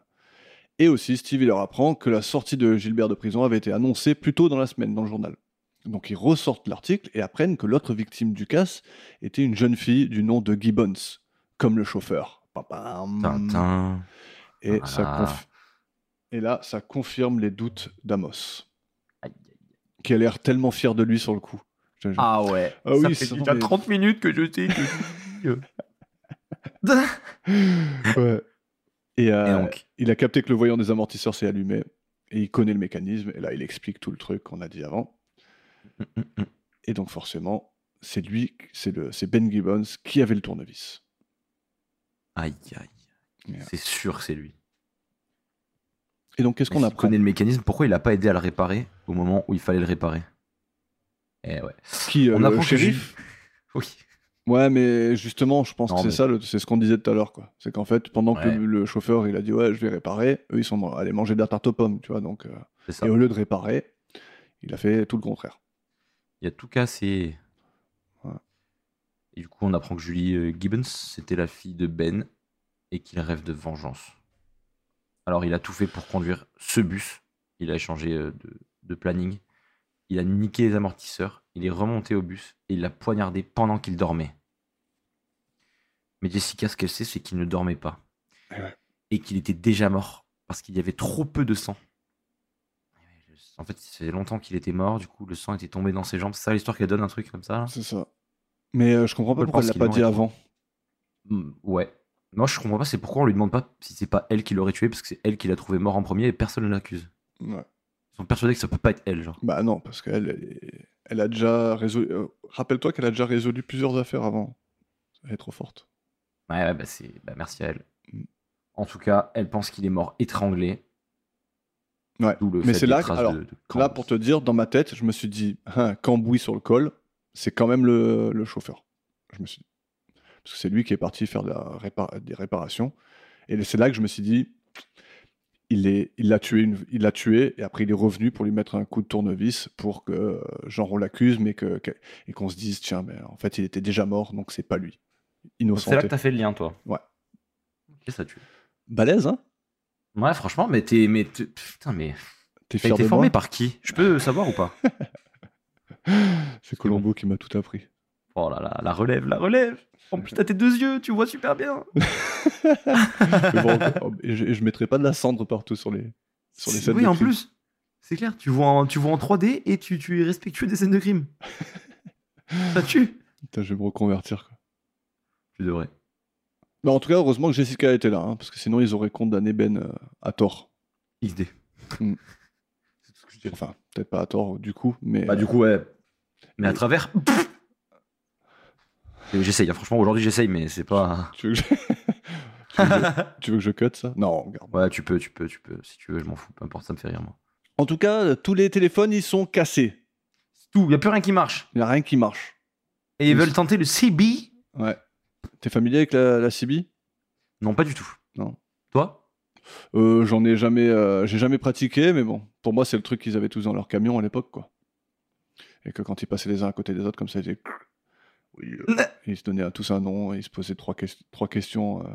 Et aussi, Steve, il leur apprend que la sortie de Gilbert de prison avait été annoncée plus tôt dans la semaine dans le journal. Donc ils ressortent l'article et apprennent que l'autre victime du casse était une jeune fille du nom de Gibbons, comme le chauffeur. Tintin. Et, Voilà. ça conf- et là, ça confirme les doutes d'Amos, qui a l'air tellement fier de lui sur le coup. Ah ouais. Ah ça fait ça, déjà mais- 30 minutes que je sais que. Ouais. Et, euh, Et donc, il a capté que le voyant des amortisseurs s'est allumé, et il connaît le mécanisme, et là, il explique tout le truc qu'on a dit avant. Et donc, forcément, c'est lui, c'est Ben Gibbons qui avait le tournevis. aïe, aïe. Yeah. C'est sûr que c'est lui. Et donc, qu'est-ce qu'on apprend connaît le mécanisme, pourquoi il a pas aidé à le réparer au moment où il fallait le réparer? Eh ouais. Qui, euh, On le shérif Oui. Ouais, mais justement, je pense Non, que c'est mais- ça, le- c'est ce qu'on disait tout à l'heure, quoi. C'est qu'en fait, pendant que Ouais. le, le chauffeur il a dit ouais, je vais réparer, eux ils sont allés manger de la tarte aux pommes, tu vois. Donc, euh, C'est ça. et au lieu de réparer, il a fait tout le contraire. Il a tout cassé. Ouais. Et du coup, on apprend que Julie euh, Gibbons, c'était la fille de Ben et qu'il rêve de vengeance. Alors, il a tout fait pour conduire ce bus. Il a échangé euh, de, de planning. Il a niqué les amortisseurs. Il est remonté au bus et il l'a poignardé pendant qu'il dormait. Mais Jessica, ce qu'elle sait, c'est qu'il ne dormait pas. Ouais. Et qu'il était déjà mort parce qu'il y avait trop peu de sang. En fait, ça faisait longtemps qu'il était mort, du coup, le sang était tombé dans ses jambes. C'est ça l'histoire qu'elle donne, un truc comme ça C'est ça. Mais euh, je comprends pas pourquoi elle l'a pas dit avant. Hmm, Ouais. Moi, je comprends pas, c'est pourquoi on lui demande pas si c'est pas elle qui l'aurait tué, parce que c'est elle qui l'a trouvé mort en premier et personne ne l'accuse. Ouais. Ils sont persuadés que ça peut pas être elle, genre. Bah non, parce qu'elle, elle, a déjà résolu. euh, Rappelle-toi qu'elle a déjà résolu plusieurs affaires avant. Elle est trop forte. Ouais, ouais, bah c'est. Bah merci à elle. Mm. En tout cas, elle pense qu'il est mort étranglé. Ouais. D'où le Mais fait c'est des là, traces alors, de- de là, pour te dire, dans ma tête, je me suis dit, hein, Cambouis sur le col, c'est quand même le, le chauffeur. Je me suis dit. Parce que c'est lui qui est parti faire de la répa- des réparations. Et c'est là que je me suis dit, il est- il l'a tué, une- il l'a tué, et après il est revenu pour lui mettre un coup de tournevis pour que, euh, genre, on l'accuse, mais que, que- et qu'on se dise, tiens, mais en fait, il était déjà mort, donc c'est pas lui. Innocent. C'est là que t'as fait le lien, toi. Ouais. Ok, ça tue. Balèze, hein Ouais, franchement, mais t'es. Mais t'es- putain, mais. T'es T'as fier été de formé moi par qui? Je peux savoir ou pas? C'est Colombo qui m'a tout appris. Oh là là, la relève, la relève En plus, t'as tes deux yeux, tu vois super bien bon, et je, je mettrai pas de la cendre partout sur les, sur les scènes Oui, de en crime. plus, c'est clair, tu vois, en, tu vois en 3D et tu, tu es respectueux des scènes de crime. ça tue Putain, je vais me reconvertir. Quoi. Tu devrais. Mais en tout cas, heureusement que Jessica était là, hein, parce que sinon ils auraient condamné Ben euh, à tort. XD. Mm. C'est tout ce que je dirais. Enfin, peut-être pas à tort du coup, mais Bah, du coup, ouais. Mais à travers. J'essaye, hein, franchement, aujourd'hui j'essaye, mais c'est pas. tu, veux que je... tu, veux que je... tu veux que je cut ça? Non, regarde. Ouais, tu peux, tu peux, tu peux. Si tu veux, je m'en fous, peu importe, ça me fait rire, moi. En tout cas, euh, tous les téléphones ils sont cassés. Tout, y a plus rien qui marche. Il n'y a rien qui marche. Et ils veulent tenter le CB Ouais. T'es familier avec la, la CB Non, pas du tout. Non. Toi? Euh, J'en ai jamais, euh, j'ai jamais pratiqué, mais bon, pour moi c'est le truc qu'ils avaient tous dans leur camion à l'époque, quoi. Et que quand ils passaient les uns à côté des autres, comme ça, ils disaient... Oui, euh, ils se donnaient à tous un nom, ils se posaient trois, ques- trois questions euh,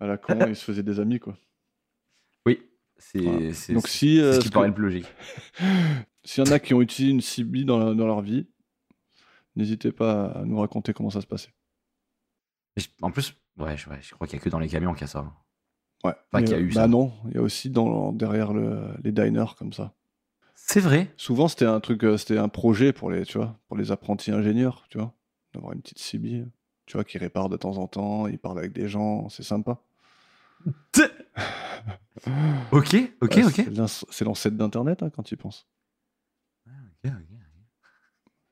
à la con, et ils se faisaient des amis, quoi. Oui. C'est Voilà. si, euh, ce ce qui que- paraît le plus logique. s'il y en a qui ont utilisé une CB dans, la- dans leur vie, n'hésitez pas à nous raconter comment ça se passait. En plus, ouais, je, ouais, je crois qu'il y a que dans les camions qu'il y a ça. Ouais. Pas Mais, qu'il y a euh, eu bah ça. non, il y a aussi dans, derrière le- les diners comme ça. C'est vrai. Souvent, c'était un truc, euh, c'était un projet pour les, tu vois, pour les apprentis ingénieurs, tu vois, d'avoir une petite CB, tu vois, qui répare de temps en temps, ils parlent avec des gens, c'est sympa. Ok, ok, Ouais, ok. C'est l'ancêtre d'Internet, hein, quand tu y penses. Ok, ok.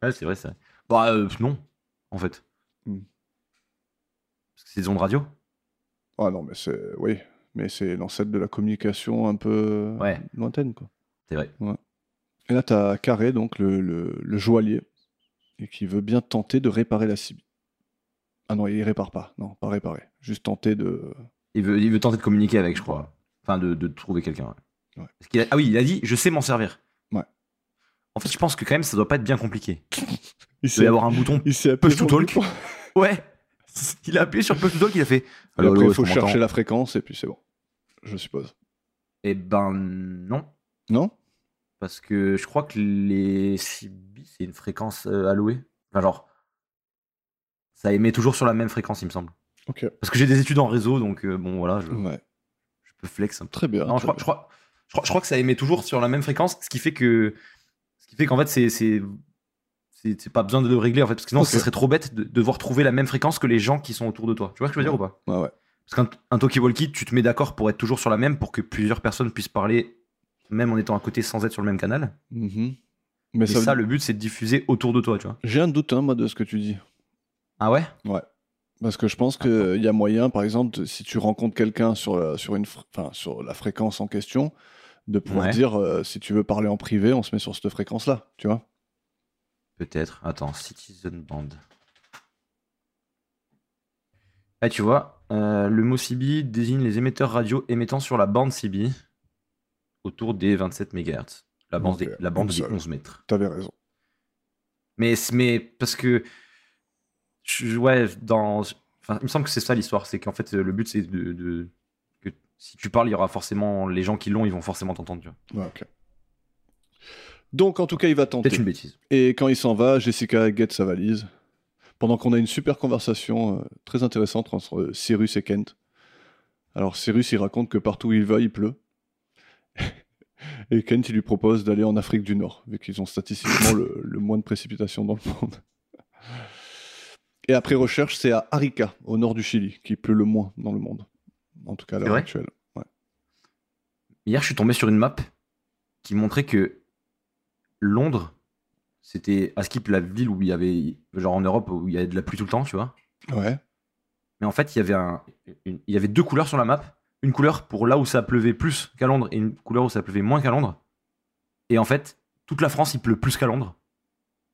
Ouais, c'est vrai, c'est vrai. Bah, euh, non, en fait. Hmm. Parce que c'est des ondes radio. Ah non, mais c'est, oui, mais c'est l'ancêtre de la communication un peu Ouais. lointaine, quoi. C'est vrai. Et là, t'as Carré, donc le, le, le joaillier, et qui veut bien tenter de réparer la CB. Ah non, il répare pas, non, pas réparer, juste tenter de. Il veut, il veut tenter de communiquer avec, je crois. Enfin, de, de trouver quelqu'un. ouais. Ouais. Parce qu'il a- ah oui, il a dit Je sais m'en servir. Ouais. En fait, je pense que quand même, ça doit pas être bien compliqué. Il doit y avoir un bouton. il s'est appuyé talk. Ouais Il a appuyé sur Push to Talk, il a fait Et après, il faut chercher la fréquence, et puis c'est bon. Je suppose. Eh ben, non. Non? Parce que je crois que les CB, c'est une fréquence euh, allouée. Enfin, genre, ça émet toujours sur la même fréquence, il me semble. Ok. Parce que j'ai des études en réseau, donc euh, bon, voilà, je, Ouais. je peux flex un peu. Très bien. Non, je crois, je, crois, je, crois, je crois que ça émet toujours sur la même fréquence, ce qui fait que, ce qui fait qu'en fait, c'est, c'est, pas besoin de le régler, en fait, parce que sinon, Ok. ça serait trop bête de, de devoir trouver la même fréquence que les gens qui sont autour de toi. Tu vois ce que je veux dire ou pas? Ouais, ouais. Parce qu'un un talkie-walkie, tu te mets d'accord pour être toujours sur la même, pour que plusieurs personnes puissent parler, même en étant à côté sans être sur le même canal. Mhm. Mais Et ça, ça, le but, c'est de diffuser autour de toi, tu vois. j'ai un doute, hein, moi, de ce que tu dis. Ah ouais? Parce que je pense qu'il y a moyen, par exemple, de- si tu rencontres quelqu'un sur, la- sur, une fr- enfin, sur la fréquence en question, de pouvoir Ouais. dire euh, si tu veux parler en privé, on se met sur cette fréquence-là, tu vois. Peut-être. Attends, Citizen Band. Ah, tu vois, euh, le mot CB désigne les émetteurs radio émettant sur la bande CB autour des 27 MHz. La bande, Ok, des, la bande des seule. 11 mètres. T'avais raison. Mais, mais parce que. je- ouais, dans. Enfin, il me semble que c'est ça l'histoire. C'est qu'en fait, le but, c'est de, de- que si tu parles, il y aura forcément. Les gens qui l'ont, ils vont forcément t'entendre. Ouais, ok. Donc, en tout cas, il va tenter. Peut-être une bêtise. Et quand il s'en va, Jessica guette sa valise. Pendant qu'on a une super conversation euh, très intéressante entre euh, Cyrus et Kent. Alors Cyrus, il raconte que partout où il va, il pleut. et Kent, il lui propose d'aller en Afrique du Nord, vu qu'ils ont statistiquement le, le moins de précipitations dans le monde. Et après recherche, c'est à Arica, au nord du Chili, qui pleut le moins dans le monde. En tout cas, à l'heure actuelle. Ouais. Hier, je suis tombé sur une map qui montrait que Londres, c'était à Skip la ville où il y avait, genre en Europe, où il y avait de la pluie tout le temps, tu vois. Ouais. Mais en fait, il y avait, un, une- il y avait deux couleurs sur la map. Une couleur pour là où ça pleuvait plus qu'à Londres et une couleur où ça pleuvait moins qu'à Londres. Et en fait, toute la France, il pleut plus qu'à Londres.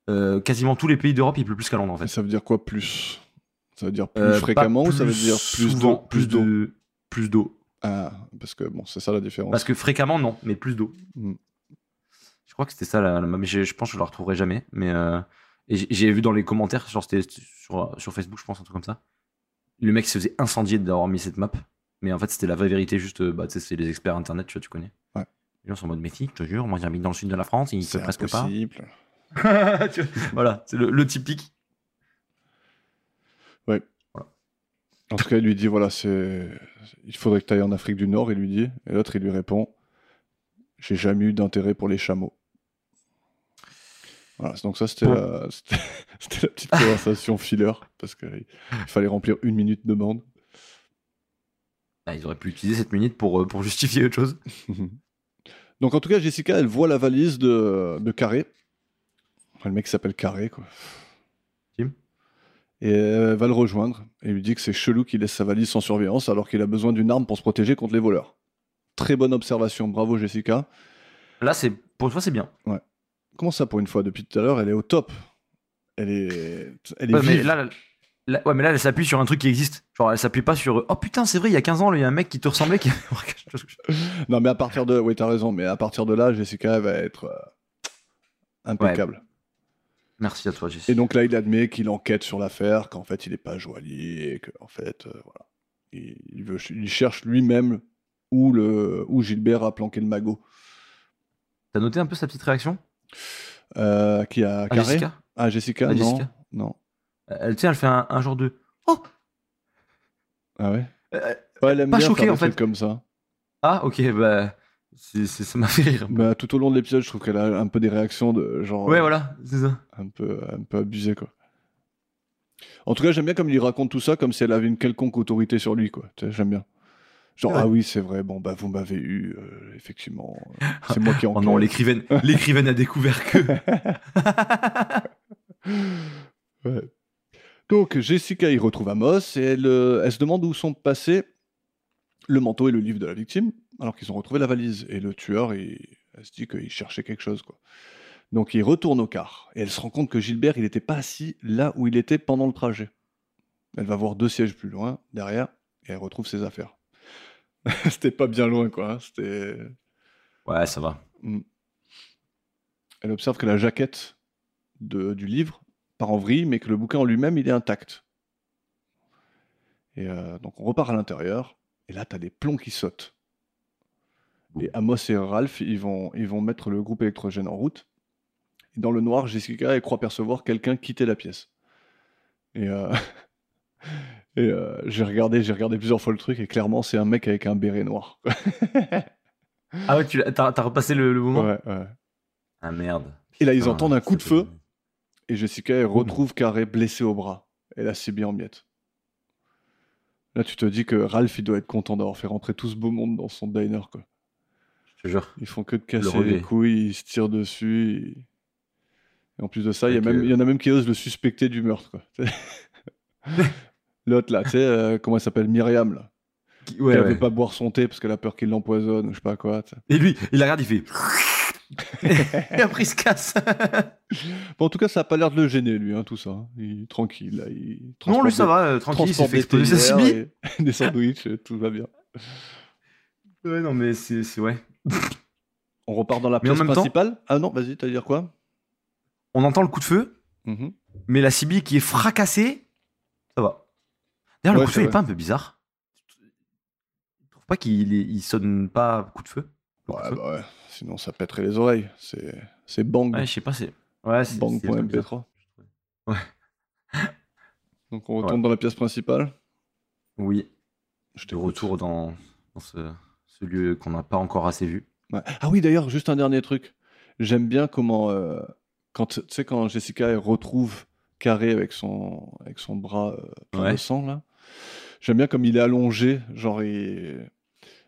Euh, quasiment tous les pays d'Europe, il pleut plus qu'à Londres en Et fait. ça veut dire quoi plus? Ça veut dire plus Euh, fréquemment ou ça veut dire plus d'eau Plus d'eau? de- Plus d'eau. Ah, parce que bon, c'est ça la différence. Parce que fréquemment, non, mais plus d'eau. Mm. Je crois que c'était ça, la, mais je, pense que je la retrouverai jamais. Mais euh, j'ai- j'ai vu dans les commentaires, genre c'était sur, sur Facebook, je pense, un truc comme ça. Le mec se faisait incendier d'avoir mis cette map. Mais en fait, c'était la vraie vérité, juste, euh, bah, tu sais, c'est les experts internet, tu vois, tu connais. Ouais. Les gens sont en mode, si, je te jure, moi j'habite dans le sud de la France, il peut presque pas. Voilà, c'est le, le typique. En tout cas, il lui dit voilà, c'est il faudrait que tu ailles en Afrique du Nord, il lui dit. Et l'autre, il lui répond j'ai jamais eu d'intérêt pour les chameaux. Voilà, donc ça, c'était Bon. la... c'était- c'était la petite conversation filler, parce qu'il fallait remplir une minute de bande. Bah, ils auraient pu utiliser cette minute pour, euh, pour justifier autre chose. Donc en tout cas, Jessica, elle voit la valise de, de Carré. Enfin, le mec s'appelle Carré, quoi. Tim. Et elle va le rejoindre et lui dit que c'est chelou qu'il laisse sa valise sans surveillance alors qu'il a besoin d'une arme pour se protéger contre les voleurs. Très bonne observation, bravo Jessica. Là, c'est pour une fois, c'est bien. Comment ça pour une fois? Depuis tout à l'heure, elle est au top. Elle est, elle est Ouais, mais vive. là- là- ouais, mais là, elle s'appuie sur un truc qui existe. Genre, elle s'appuie pas sur. Oh putain, c'est vrai, il y a 15 ans, il y a un mec qui te ressemblait qui. Non, mais à partir de, oui, t'as raison, mais à partir de là, Jessica va être euh, impeccable. Merci à toi, Jesse. Et donc là, il admet qu'il enquête sur l'affaire, qu'en fait, il n'est pas joaillier, et qu'en fait, euh, voilà, il, il veut, il cherche lui-même où le, où Gilbert a planqué le magot. T'as noté un peu sa petite réaction? Euh, qui a à carré? Jessica? Ah, Jessica, À non, Jessica? Non. Elle, tu sais, elle fait un, un genre de. Oh Ah ouais? Euh, Ouais, elle aime pas bien choquée, faire en fait. comme ça. Ah, ok, bah. ça m'a fait rire. Bah, tout au long de l'épisode, je trouve qu'elle a un peu des réactions de genre Ouais, euh, voilà, c'est ça. un peu, un peu abusées quoi. En tout cas, j'aime bien comme il raconte tout ça comme si elle avait une quelconque autorité sur lui quoi. J'aime bien. Genre Ouais. ah oui c'est vrai bon bah vous m'avez eu euh, effectivement euh, c'est moi qui Oh enquête. non, l'écrivaine, l'écrivaine a découvert que. Ouais. Donc Jessica y retrouve Amos et elle, euh, elle se demande où sont passés le manteau et le livre de la victime alors qu'ils ont retrouvé la valise et le tueur il, elle se dit qu'il cherchait quelque chose quoi. Donc il retourne au car et elle se rend compte que Gilbert il n'était pas assis là où il était pendant le trajet. Elle va voir deux sièges plus loin derrière et elle retrouve ses affaires. C'était pas bien loin quoi. hein, C'était Ouais, ça va. elle observe que la jaquette de- du livre part en vrille, mais que le bouquin en lui-même, il est intact. Et euh, donc on repart à l'intérieur, et là, tu as des plombs qui sautent. Et Amos et Ralph, ils vont, ils vont mettre le groupe électrogène en route. Et dans le noir, Jessica, elle croit percevoir quelqu'un quitter la pièce. Et, euh, et euh, j'ai regardé, j'ai regardé plusieurs fois le truc, et clairement, c'est un mec avec un béret noir. Ah ouais, tu t'as repassé le, le moment Ouais, ouais. Ah merde. Et là, ils entendent un coup de feu. Et Jessica, elle retrouve Carré blessé au bras. Là, c'est bien en miettes. Là, tu te dis que Ralph, il doit être content d'avoir fait rentrer tout ce beau monde dans son diner, quoi. Je te jure. Ils font que de casser les couilles, ils se tirent dessus. ils- Et en plus de ça, il y, a euh, y en a même qui osent le suspecter du meurtre, quoi. L'autre, là, tu sais, euh, comment elle s'appelle Myriam, là. Qui- Ouais, qui ouais. veut pas boire son thé parce qu'elle a peur qu'il l'empoisonne, ou je sais pas quoi. Et lui, il la regarde, il fait. Et après, il se casse. Bon, en tout cas, ça a pas l'air de le gêner, lui, hein, tout ça. Il est tranquille, là. Il non, lui, ça va, euh, tranquille, il s'est fait des exploser sa sandwichs, et tout va bien. Ouais, non, mais c'est ouais. On repart dans la pièce temps- principale. Ah non, vas-y, t'as à dire quoi? On entend le coup de feu, Mhm. mais la Sibylle qui est fracassée, ça va. D'ailleurs, le coup de feu est vrai. pas un peu bizarre Tu trouves pas qu'il il sonne pas coup de feu le coup de Ouais, feu? bah ouais, sinon ça pèterait les oreilles. C'est c'est bang. Ouais, je sais pas, c'est. Ouais, c'est. c'est un peu bizarre. Bang.mp3. Ouais. Donc on retourne dans la pièce principale. Oui, Je de t'écoute. retour dans, dans ce, ce lieu qu'on n'a pas encore assez vu. Ouais. Ah oui, d'ailleurs, juste un dernier truc. J'aime bien comment, euh, quand tu sais, quand Jessica elle retrouve Carré avec son, avec son bras euh, plein Ouais. de sang là. J'aime bien comme il est allongé, genre il,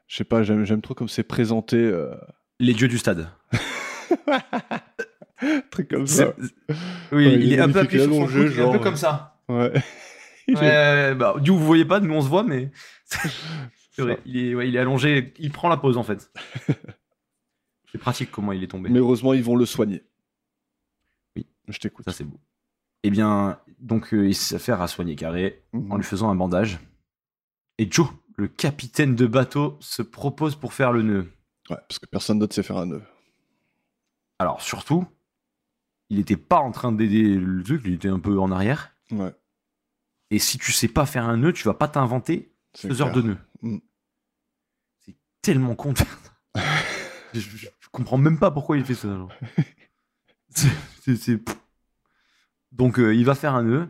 je sais pas, j'aime, j'aime trop comme c'est présenté, euh, Les dieux du stade. truc comme ça. Oui, Ouais, il, il est un peu appuyé sur son il est un peu genre, comme ça. Ouais. Est- bah, du coup, vous voyez pas, nous on se voit, mais. C'est vrai, il est, ouais, il est allongé, il prend la pause en fait. c'est pratique comment il est tombé. Mais heureusement, ils vont le soigner. Oui. Je t'écoute. Ça c'est beau. Eh bien, donc euh, il s'affaire à soigner Carré Mhm. en lui faisant un bandage. Et Joe, le capitaine de bateau, se propose pour faire le nœud. Ouais, parce que personne d'autre sait faire un nœud. Alors surtout, il n'était pas en train d'aider le truc, il était un peu en arrière. Ouais, Et si tu sais pas faire un nœud, tu vas pas t'inventer faiseur clair. de nœud. Mm. C'est tellement con je, je- je comprends même pas pourquoi il fait ça. genre. Donc euh, il va faire un nœud.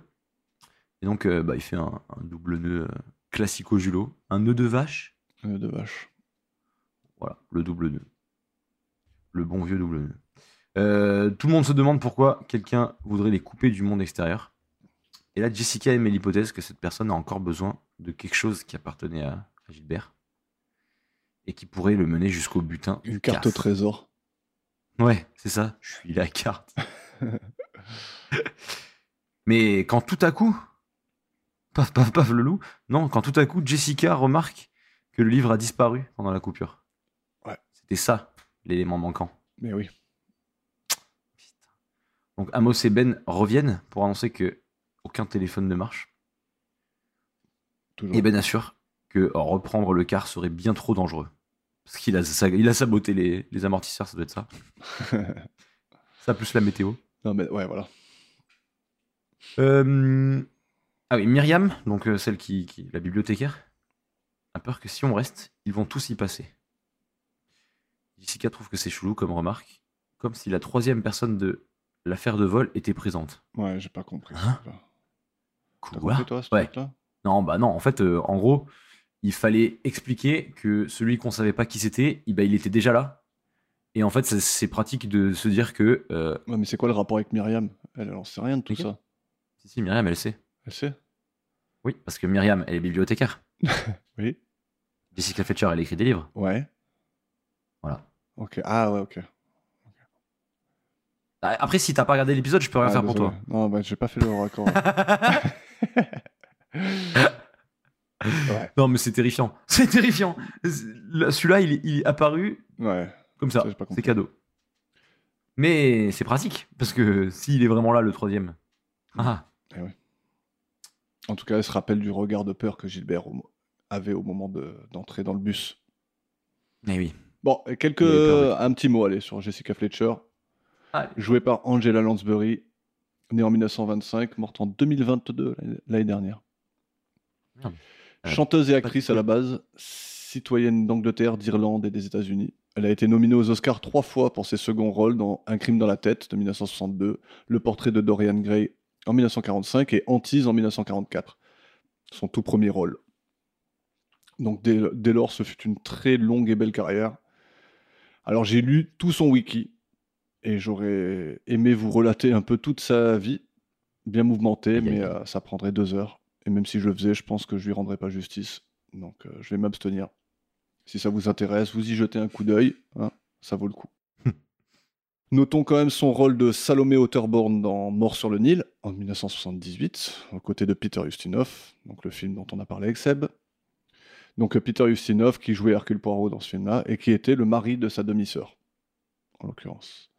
Et donc euh, bah, il fait un, un double nœud euh, classico julo. Un nœud de vache. Un nœud de vache. Voilà, le double nœud. Le bon vieux double nœud. Euh, tout le monde se demande pourquoi quelqu'un voudrait les couper du monde extérieur. Et là, Jessica émet l'hypothèse que cette personne a encore besoin de quelque chose qui appartenait à, à Gilbert et qui pourrait le mener jusqu'au butin. Une carte au trésor. Ouais, c'est ça. Je suis la carte. Mais quand tout à coup, paf paf paf le loup, non, quand tout à coup Jessica remarque que le livre a disparu pendant la coupure. C'était ça l'élément manquant. Mais oui. Putain. Donc Amos et Ben reviennent pour annoncer que aucun téléphone ne marche. Toujours. Et Ben assure que reprendre le car serait bien trop dangereux. Parce qu'il a, sa- il a saboté les, les amortisseurs, ça doit être ça. Ça plus la météo. non, mais ouais, voilà. Euh, Ah oui, Myriam, donc euh, celle qui, qui la bibliothécaire, a peur que si on reste, ils vont tous y passer. Jessica trouve que c'est chelou comme remarque, comme si la troisième personne de l'affaire de vol était présente. Ouais, j'ai pas compris. Hein Quoi compris, toi, ce Ouais. Non, bah non, en fait, euh, en gros, il fallait expliquer que celui qu'on savait pas qui c'était, il, bah, il était déjà là. Et en fait, c'est- pratique de se dire que. euh, Ouais, mais c'est quoi le rapport avec Myriam? Elle, elle en sait rien de tout ça. si, si, Myriam, elle sait. Elle sait? Oui, parce que Myriam, elle est bibliothécaire. Oui. Jessica Fletcher, elle écrit des livres. Ouais. Voilà. Ok. Ah ouais, ok. Ah, Après, si t'as pas regardé l'épisode, je peux rien Ah, faire pour toi. Non, bah, j'ai pas fait le raccord. ouais. non, mais c'est terrifiant. C'est terrifiant. Là, Celui-là, il, est- il est apparu Ouais. comme ça. C'est cadeau. Mais c'est pratique, parce que s'il est vraiment là, le troisième. Ah, En tout cas, elle se rappelle du regard de peur que Gilbert avait au moment de- d'entrer dans le bus. mais oui. Bon, et quelques, un petit mot allez, sur Jessica Fletcher, jouée par Angela Lansbury, née en 1925, morte en 2022, l'année- dernière. Euh, Chanteuse et actrice à la base, citoyenne d'Angleterre, d'Irlande et des États-Unis. Elle a été nominée aux Oscars trois fois pour ses seconds rôles dans Un crime dans la tête de 1962, Le portrait de Dorian Gray en 1945 et Antise en 1944. Son tout premier rôle. Donc dès, dès lors, ce fut une très longue et belle carrière. Alors j'ai lu tout son wiki et j'aurais aimé vous relater un peu toute sa vie, bien mouvementée, mais euh, ça prendrait deux heures. Et même si je le faisais, je pense que je lui rendrais pas justice. Donc euh, je vais m'abstenir. Si ça vous intéresse, vous y jetez un coup d'œil, hein, ça vaut le coup. Notons quand même son rôle de Salomé Otterborn dans Mort sur le Nil en 1978, aux côtés de Peter Ustinov, donc le film dont on a parlé avec Seb. Donc euh, Peter Ustinov qui jouait Hercule Poirot dans ce film-là et qui était le mari de sa demi-sœur, en l'occurrence.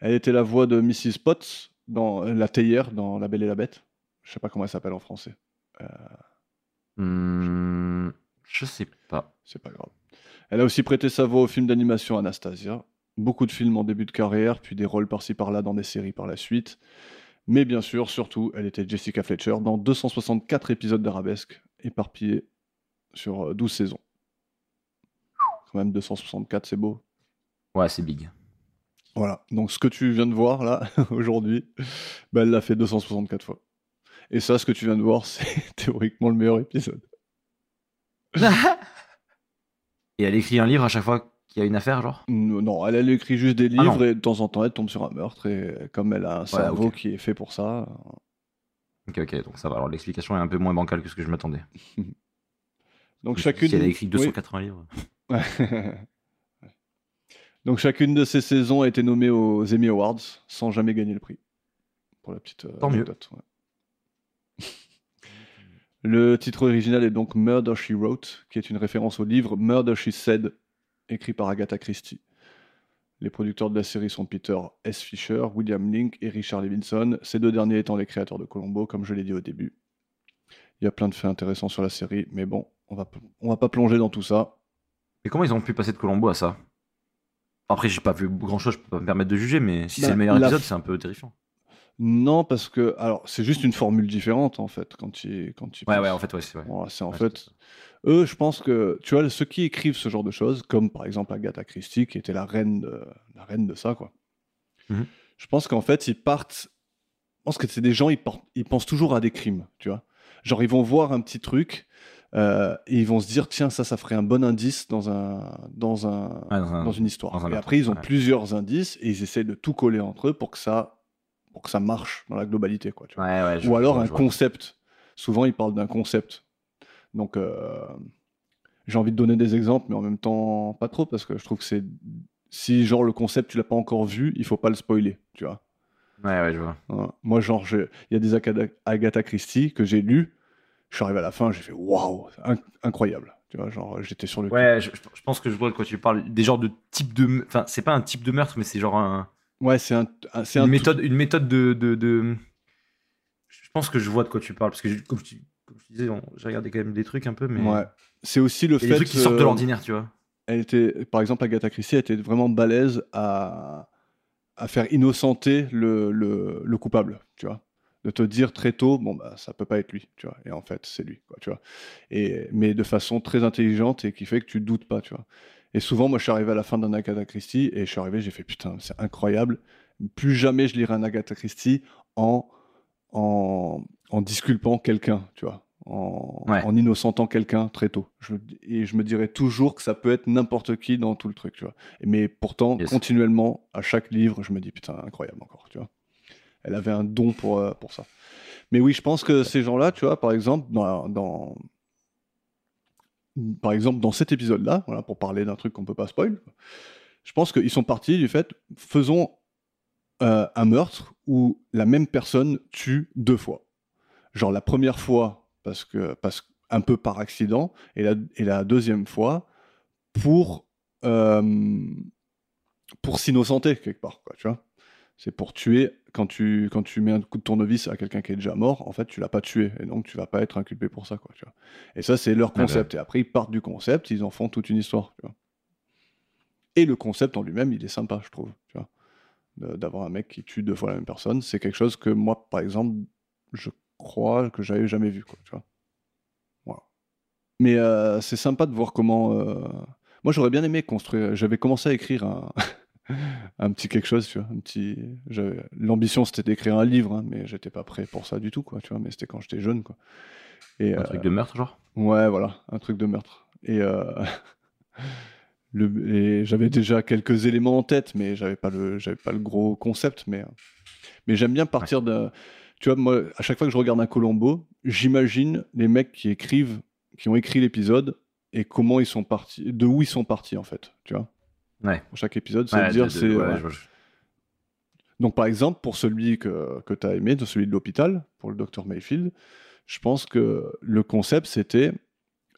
Elle était la voix de Mrs. Potts dans euh, La Théière dans La Belle et la Bête. Je sais pas comment elle s'appelle en français. Hmm, je sais pas. C'est pas grave. Elle a aussi prêté sa voix au film d'animation Anastasia. Beaucoup de films en début de carrière, puis des rôles par-ci par-là dans des séries par la suite. Mais bien sûr, surtout, elle était Jessica Fletcher dans 264 épisodes d'Arabesque, éparpillés sur euh, 12 saisons. Quand même 264, c'est beau. Ouais, c'est big. Voilà, donc ce que tu viens de voir là, aujourd'hui, bah, elle l'a fait 264 fois. Et ça, ce que tu viens de voir, c'est théoriquement le meilleur épisode. Et elle écrit un livre à chaque fois qu'il y a une affaire, genre? Non, elle, elle écrit juste des Ah livres et de temps en temps elle tombe sur un meurtre et comme elle a un cerveau qui est fait pour ça. Ok, ok, donc ça va. Alors l'explication est un peu moins bancale que ce que je m'attendais. Donc Si chacune. elle a écrit oui. 280 livres. Donc chacune de ces saisons a été nommée aux Emmy Awards sans jamais gagner le prix. Pour la petite euh, mieux. anecdote. ouais. Le titre original est donc Murder She Wrote, qui est une référence au livre Murder She Said, écrit par Agatha Christie. Les producteurs de la série sont Peter S. Fisher, William Link et Richard Levinson, ces deux derniers étant les créateurs de Colombo, comme je l'ai dit au début. Il y a plein de faits intéressants sur la série, mais bon, on va, on va pas plonger dans tout ça. Et comment ils ont pu passer de Colombo à ça? Après, j'ai pas vu grand chose, je peux pas me permettre de juger, mais si Bah, c'est le meilleur épisode, f- c'est un peu terrifiant. Non, parce que alors c'est juste une formule différente en fait quand tu quand tu Ouais, ouais, en fait, ouais, c'est vrai. Voilà, c'est en Ouais, fait eux, je pense que tu vois ceux qui écrivent ce genre de choses, comme par exemple Agatha Christie qui était la reine de la reine de ça quoi. Mhm. Je pense qu'en fait ils partent. Je pense que c'est des gens ils, ils pensent toujours à des crimes, tu vois. Genre ils vont voir un petit truc euh, et ils vont se dire tiens ça ça ferait un bon indice dans un dans un Ouais, dans un- dans une histoire. dans un et après ils ont ouais. plusieurs indices et ils essaient de tout coller entre eux pour que ça pour que ça marche dans la globalité quoi. Tu vois. Ouais, ouais, je- Ou alors un concept. Souvent, ils parlent d'un concept. Donc, euh, j'ai envie de donner des exemples, mais en même temps, pas trop, parce que je trouve que c'est. Si, genre, le concept, tu l'as pas encore vu, il faut pas le spoiler, tu vois. Ouais, ouais, je vois. Hein. Moi, genre, il y a des Agatha, Agatha Christie que j'ai lus. Je suis arrivé à la fin, j'ai fait waouh, inc- incroyable. Tu vois, genre, j'étais sur le. Ouais, je, je pense que je vois de quoi tu parles. Des genres de type de. Enfin, c'est pas un type de meurtre, mais c'est genre un, Ouais, c'est un, un- c'est une, un méthode, une méthode de, de, de- Je pense que je vois de quoi tu parles. Parce que, je- comme je, comme je disais, j'ai regardé quand même des trucs un peu, mais. Ouais. C'est aussi le fait. des trucs qui sortent de l'ordinaire, tu vois. elle était, par exemple, Agatha Christie, elle était vraiment balèze à, à faire innocenter le, le, le coupable, tu vois. De te dire très tôt, bon, bah, ça peut pas être lui, tu vois. Et en fait, c'est lui, quoi, tu vois. Et, mais de façon très intelligente et qui fait que tu doutes pas, tu vois. Et souvent, moi, je suis arrivé à la fin d'un Agatha Christie et je suis arrivé, j'ai fait, putain, c'est incroyable. Plus jamais je lirai un Agatha Christie en, en, en disculpant quelqu'un, tu vois. En, Ouais. en innocentant quelqu'un très tôt. Je, et je me dirais toujours que ça peut être n'importe qui dans tout le truc, tu vois. Mais pourtant, Yes. continuellement, à chaque livre, je me dis, putain, incroyable encore, tu vois. Elle avait un don pour, euh, pour ça. Mais oui, je pense que ces gens-là, tu vois, par exemple, dans, dans, par exemple, dans cet épisode-là, voilà, pour parler d'un truc qu'on peut pas spoil, je pense qu'ils sont partis du fait, faisons euh, un meurtre où la même personne tue deux fois. Genre la première fois parce que parce un peu par accident et la, et la deuxième fois pour euh, pour s'innocenter quelque part tu vois. C'est pour tuer quand tu quand tu mets un coup de tournevis à quelqu'un qui est déjà mort, en fait, tu l'as pas tué et donc tu vas pas être inculpé pour ça quoi, tu vois. Et ça c'est leur Ah concept et après ils partent du concept, ils en font toute une histoire, tu vois. Et le concept en lui-même, il est sympa, je trouve, tu vois. De- D'avoir un mec qui tue deux fois la même personne, c'est quelque chose que moi, par exemple, je crois que j'avais jamais vu, quoi, tu vois. Voilà. Mais euh, c'est sympa de voir comment. euh, Moi, j'aurais bien aimé construire. J'avais commencé à écrire un, un petit quelque chose, tu vois. Un petit. L'ambition, c'était d'écrire un livre, hein, mais j'étais pas prêt pour ça du tout, quoi, tu vois. Mais c'était quand j'étais jeune, quoi. Et, Un euh, truc de meurtre, genre? Ouais, voilà, un truc de meurtre. Et, euh, le, et j'avais déjà quelques éléments en tête, mais j'avais pas le, j'avais pas le gros concept. Mais, euh, mais j'aime bien partir de. Tu vois, moi, à chaque fois que je regarde un Colombo, j'imagine les mecs qui écrivent, qui ont écrit l'épisode et comment ils sont partis, de où ils sont partis en fait. Tu vois. Ouais. Pour chaque épisode, c'est Ouais, dire c'est. ouais, je donc, par exemple, pour celui que, que tu as aimé, de celui de l'hôpital, pour le docteur Mayfield, je pense que le concept, c'était.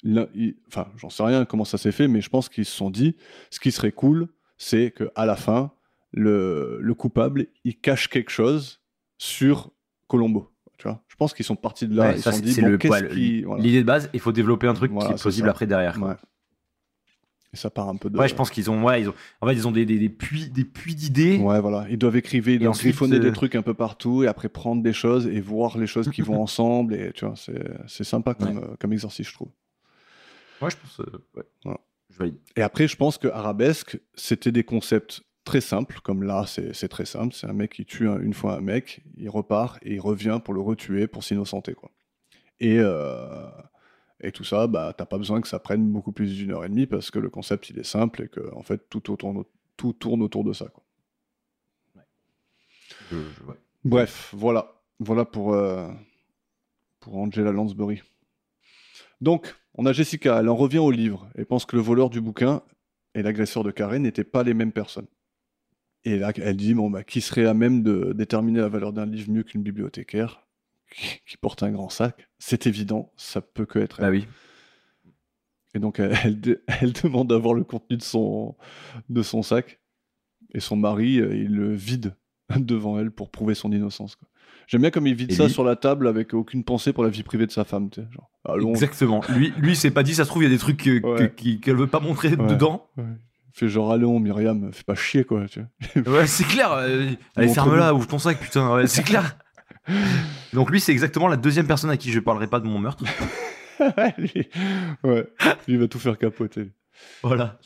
il- Enfin, j'en sais rien comment ça s'est fait, mais je pense qu'ils se sont dit ce qui serait cool, c'est qu'à la fin, le, le coupable, il cache quelque chose sur Colombo. Tu vois? Je pense qu'ils sont partis de là. Ouais, ils ça, sont dit, bon, voilà. L'idée de base, il faut développer un truc Voilà, qui est possible ça. après derrière. quoi. Et ça part un peu de. Ouais, je pense qu'ils ont, ouais, ils ont, en fait, ils ont des, des, des puits, des puits d'idées. Ouais, voilà. Ils doivent écrire, ils doivent griffonner euh, des trucs un peu partout et après prendre des choses et voir les choses qui vont ensemble. Et tu vois, c'est c'est sympa comme, euh, comme exercice, je trouve. Ouais, je pense. euh, ouais. Voilà. Je valide. Et après, je pense que Arabesque, c'était des concepts très simples, comme là, c'est c'est très simple. C'est un mec qui tue un- une fois un mec, il repart et il revient pour le retuer, pour s'innocenter, quoi. Et, euh, et tout ça, bah, t'as pas besoin que ça prenne beaucoup plus d'une heure et demie parce que le concept, il est simple et que, en fait, tout, autour, tout tourne autour de ça, quoi. Je- je- ouais. Bref, voilà. Voilà pour, euh, pour Angela Lansbury. Donc, on a Jessica, elle en revient au livre et pense que le voleur du bouquin et l'agresseur de Karen n'étaient pas les mêmes personnes. Et là, elle dit, bon, bah, qui serait à même de déterminer la valeur d'un livre mieux qu'une bibliothécaire qui, qui porte un grand sac? C'est évident, ça peut que être elle. Bah oui. Et donc, elle, elle, de- elle demande d'avoir le contenu de son, de son sac. Et son mari, euh, il le vide devant elle pour prouver son innocence. J'aime bien comme il vide Et ça lui- sur la table avec aucune pensée pour la vie privée de sa femme. tu sais, Genre, allons, Exactement. Lui, lui, s'est pas dit, ça se trouve, il y a des trucs Ouais. qu'elle veut pas montrer Ouais. dedans. Ouais. Fait genre, allons, Myriam, fais pas chier, quoi. Tu vois. Ouais, c'est clair. euh, allez, ferme-la, ouvre ton sac, putain. C'est clair. Donc lui, c'est exactement la deuxième personne à qui je parlerai pas de mon meurtre. lui, ouais, lui, va tout faire capoter. Voilà.